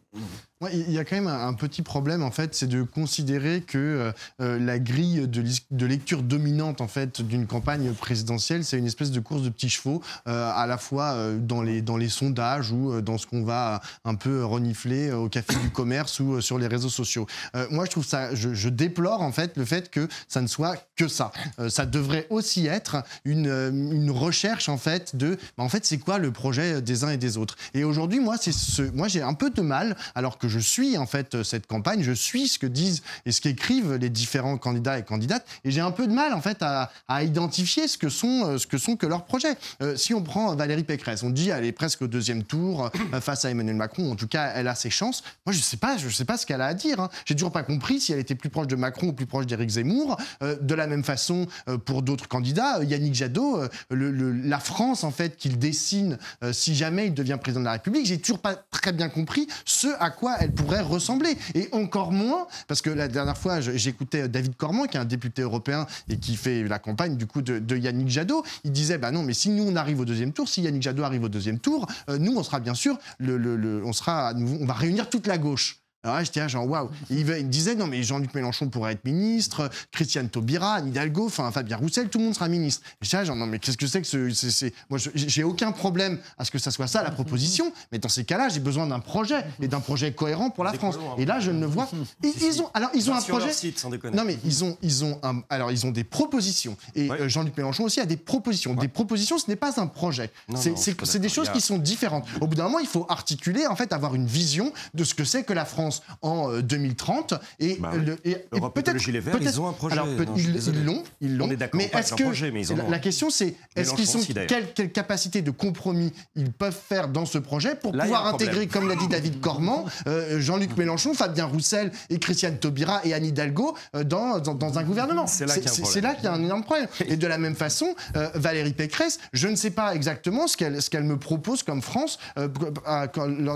Il y a quand même un, petit problème en fait, c'est de considérer que euh, euh, la grille de, lecture dominante en fait d'une campagne présidentielle, c'est une espèce de course de petits chevaux, euh, à la fois dans les dans les sondages ou dans ce qu'on va un peu renifler au café du commerce ou sur les réseaux sociaux. moi, je trouve ça, je, déplore en fait le fait que ça ne soit que ça. ça devrait aussi être une, une recherche en fait de, bah, en fait, c'est quoi le projet des uns et des autres? Et aujourd'hui moi, c'est ce, moi, j'ai un peu de mal, alors que je suis en fait cette campagne, je suis ce que disent et ce qu'écrivent les différents candidats et candidates, et j'ai un peu de mal en fait à, identifier ce que sont euh, ce que sont que leurs projets. Euh, si on prend Valérie Pécresse, on dit elle est presque au deuxième tour euh, face à Emmanuel Macron. En tout cas, elle a ses chances. Moi, je sais pas, je sais pas ce qu'elle a à dire. Hein. J'ai toujours pas compris si elle était plus proche de Macron ou plus proche d'Éric Zemmour. de la même façon, pour d'autres candidats, Yannick Jadot, la France en fait qu'il dessine si jamais il devient président de la République j'ai toujours pas très bien compris ce à quoi elle pourrait ressembler. Et encore moins, parce que la dernière fois, j'écoutais David Cormand, qui est un député européen et qui fait la campagne du coup de, Yannick Jadot. Il disait, bah non, mais si nous on arrive au deuxième tour, si Yannick Jadot arrive au deuxième tour, euh, nous on sera bien sûr, on sera, on va réunir toute la gauche. Alors là, j'étais là, genre, waouh. Il, il, disait, non, mais Jean-Luc Mélenchon pourrait être ministre, Christiane Taubira, Anne Hidalgo, enfin, Fabien Roussel, tout le monde sera ministre. J'étais là, genre, non, mais qu'est-ce que c'est que ce. c'est Moi, j'ai aucun problème à ce que ça soit ça, la proposition, mais dans ces cas-là, j'ai besoin d'un projet, et d'un projet cohérent pour la France. Et là, je ne le vois. ils ont, alors, ils ont un projet. Site, sans non, mais ils ont, ils ont un, alors, ils ont des propositions. Et euh, Jean-Luc Mélenchon aussi a des propositions. Des propositions, ce n'est pas un projet. C'est des choses qui sont différentes. Au bout d'un moment, il faut articuler, en fait, avoir une vision de ce que c'est que la France en 2030. Euh, et, bah peut-être. Le Gilet vert, ils ont un projet. ils l'ont, ils l'ont. Mais est-ce que la, question, c'est est-ce qu'ils sont quelle, quelle, capacité de compromis ils peuvent faire dans ce projet pour pouvoir intégrer, comme l'a dit David Cormand, euh, Jean-Luc Mélenchon, Fabien Roussel et Christiane Taubira et Anne Hidalgo euh, dans, dans, un gouvernement. C'est là qu'il y, a un énorme problème. Et de la même façon, Valérie Pécresse, je ne sais pas exactement ce qu'elle qu'elle me propose comme France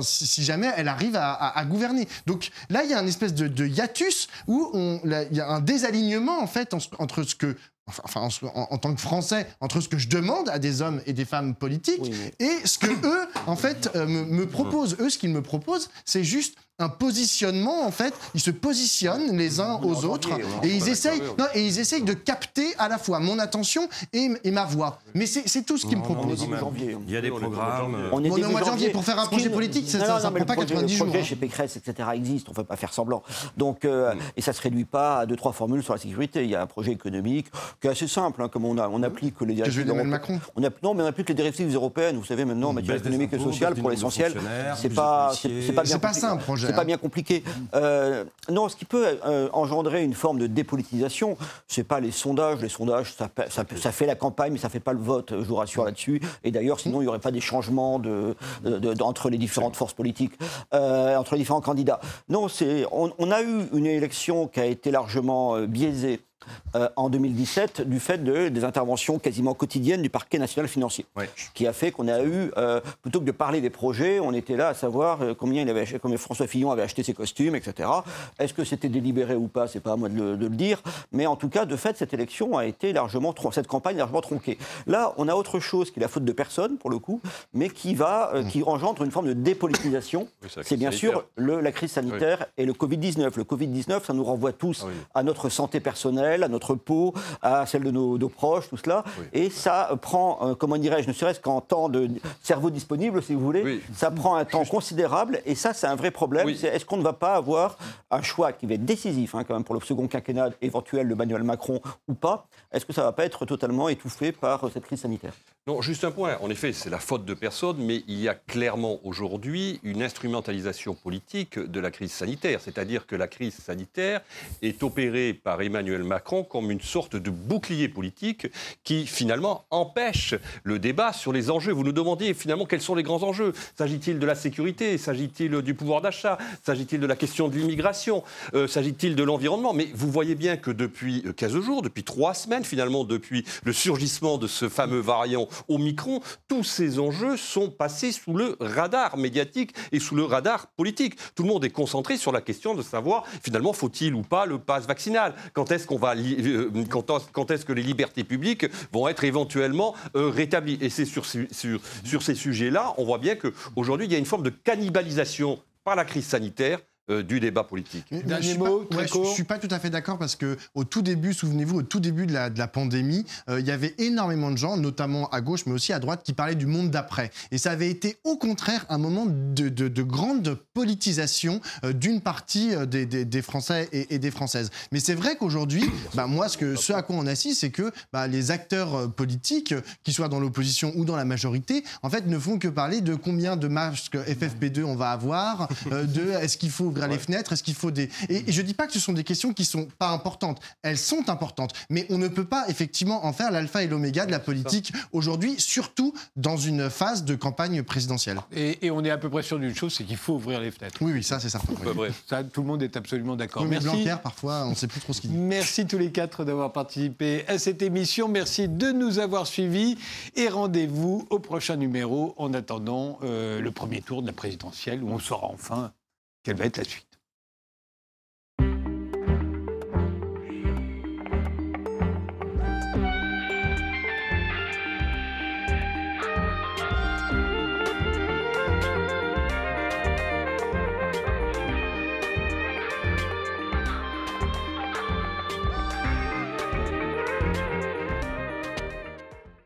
si jamais elle arrive à, à gouverner. Donc là, il y a un espèce de, hiatus où il y a un désalignement en fait entre ce que enfin, en, tant que Français, entre ce que je demande à des hommes et des femmes politiques et ce que eux, en fait, euh, me, proposent. Eux, ce qu'ils me proposent, c'est juste un positionnement en fait ils se positionnent les uns aux autres. et ils essayent non, et ils essayent de capter à la fois mon attention et, ma voix. Mais c'est tout ce qu'ils me proposent. il y a des programmes on est au mois de janvier pour faire un projet politique ça, ne prend pas 90 jours le projet chez Pécresse etc existe on ne peut pas faire semblant. Donc euh, et ça se réduit pas à deux trois formules sur la sécurité. Il y a un projet économique qui est assez simple hein, comme on a on applique les directives Macron. On a, non mais on applique les directives européennes. Vous savez maintenant en matière économique et sociale pour l'essentiel c'est pas c'est pas c'est pas bien compliqué. Euh, non, ce qui peut euh, engendrer une forme de dépolitisation, c'est pas les sondages. Les sondages, ça, ça, fait la campagne, mais ça fait pas le vote. Je vous rassure là-dessus. Et d'ailleurs, sinon, il n'y aurait pas des changements de, entre les différentes forces politiques, euh, entre les différents candidats. Non, c'est on, on, a eu une élection qui a été largement biaisée euh, en 2017 du fait de, des interventions quasiment quotidiennes du parquet national financier, qui a fait qu'on a eu, euh, plutôt que de parler des projets, on était là à savoir euh, combien, il avait, combien François Fillon avait acheté ses costumes, etc. Est-ce que c'était délibéré ou pas C'est pas à moi de le, de le, dire, mais en tout cas, de fait, cette élection a été largement, cette campagne largement tronquée. Là, on a autre chose qui est la faute de personne, pour le coup, mais qui va, mmh. qui engendre une forme de dépolitisation. c'est bien sûr le, la crise sanitaire et le Covid-19. Le Covid-19, ça nous renvoie tous ah à notre santé personnelle à notre peau, à celle de nos, proches, tout cela. Et ça prend, euh, comment dirais-je, ne serait-ce qu'en temps de cerveau disponible, si vous voulez, ça prend un temps considérable. Et ça, c'est un vrai problème. Est-ce qu'on ne va pas avoir un choix qui va être décisif, hein, quand même, pour le second quinquennat éventuel de Manuel Macron ou pas? Est-ce que ça ne va pas être totalement étouffé par euh, cette crise sanitaire? Non, juste un point. En effet, c'est la faute de personne, mais il y a clairement aujourd'hui une instrumentalisation politique de la crise sanitaire. C'est-à-dire que la crise sanitaire est opérée par Emmanuel Macron comme une sorte de bouclier politique qui finalement empêche le débat sur les enjeux. Vous nous demandiez finalement quels sont les grands enjeux. S'agit-il de la sécurité? S'agit-il du pouvoir d'achat? S'agit-il de la question de l'immigration? Euh, S'agit-il de l'environnement? Mais vous voyez bien que depuis 15 jours, depuis 3 semaines finalement, depuis le surgissement de ce fameux variant au micron, tous ces enjeux sont passés sous le radar médiatique et sous le radar politique. Tout le monde est concentré sur la question de savoir finalement faut-il ou pas le pass vaccinal? Quand est-ce qu'on va euh, quand, est-ce que les libertés publiques vont être éventuellement euh, rétablies? Et c'est sur, sur, ces sujets-là, on voit bien qu'aujourd'hui, il y a une forme de cannibalisation par la crise sanitaire du débat politique. Dernier mot, je ne suis pas tout à fait d'accord parce que au tout début, souvenez-vous, au tout début de la, de la pandémie, euh, il y avait énormément de gens, notamment à gauche, mais aussi à droite, qui parlaient du monde d'après. Et ça avait été au contraire un moment de, de, grande politisation euh, d'une partie des, des, Français et, des Françaises. Mais c'est vrai qu'aujourd'hui, bah, moi, ce, que, ce à quoi on assiste, c'est que bah, les acteurs politiques, qu'ils soient dans l'opposition ou dans la majorité, en fait, ne font que parler de combien de masques FFP2 on va avoir, de est-ce qu'il faut ouvrir les fenêtres Est-ce qu'il faut des... Et, je ne dis pas que ce sont des questions qui sont pas importantes. Elles sont importantes. Mais on ne peut pas effectivement en faire l'alpha et l'oméga de la politique aujourd'hui, surtout dans une phase de campagne présidentielle. Et, on est à peu près sûr d'une chose, c'est qu'il faut ouvrir les fenêtres. Oui, oui, ça c'est certain. Ça, tout le monde est absolument d'accord. Merci. Blanquer, parfois, on ne sait plus trop ce qu'il dit. Merci tous les quatre d'avoir participé à cette émission. Merci de nous avoir suivis. Et rendez-vous au prochain numéro en attendant euh, le premier tour de la présidentielle où on saura enfin quelle va être la suite?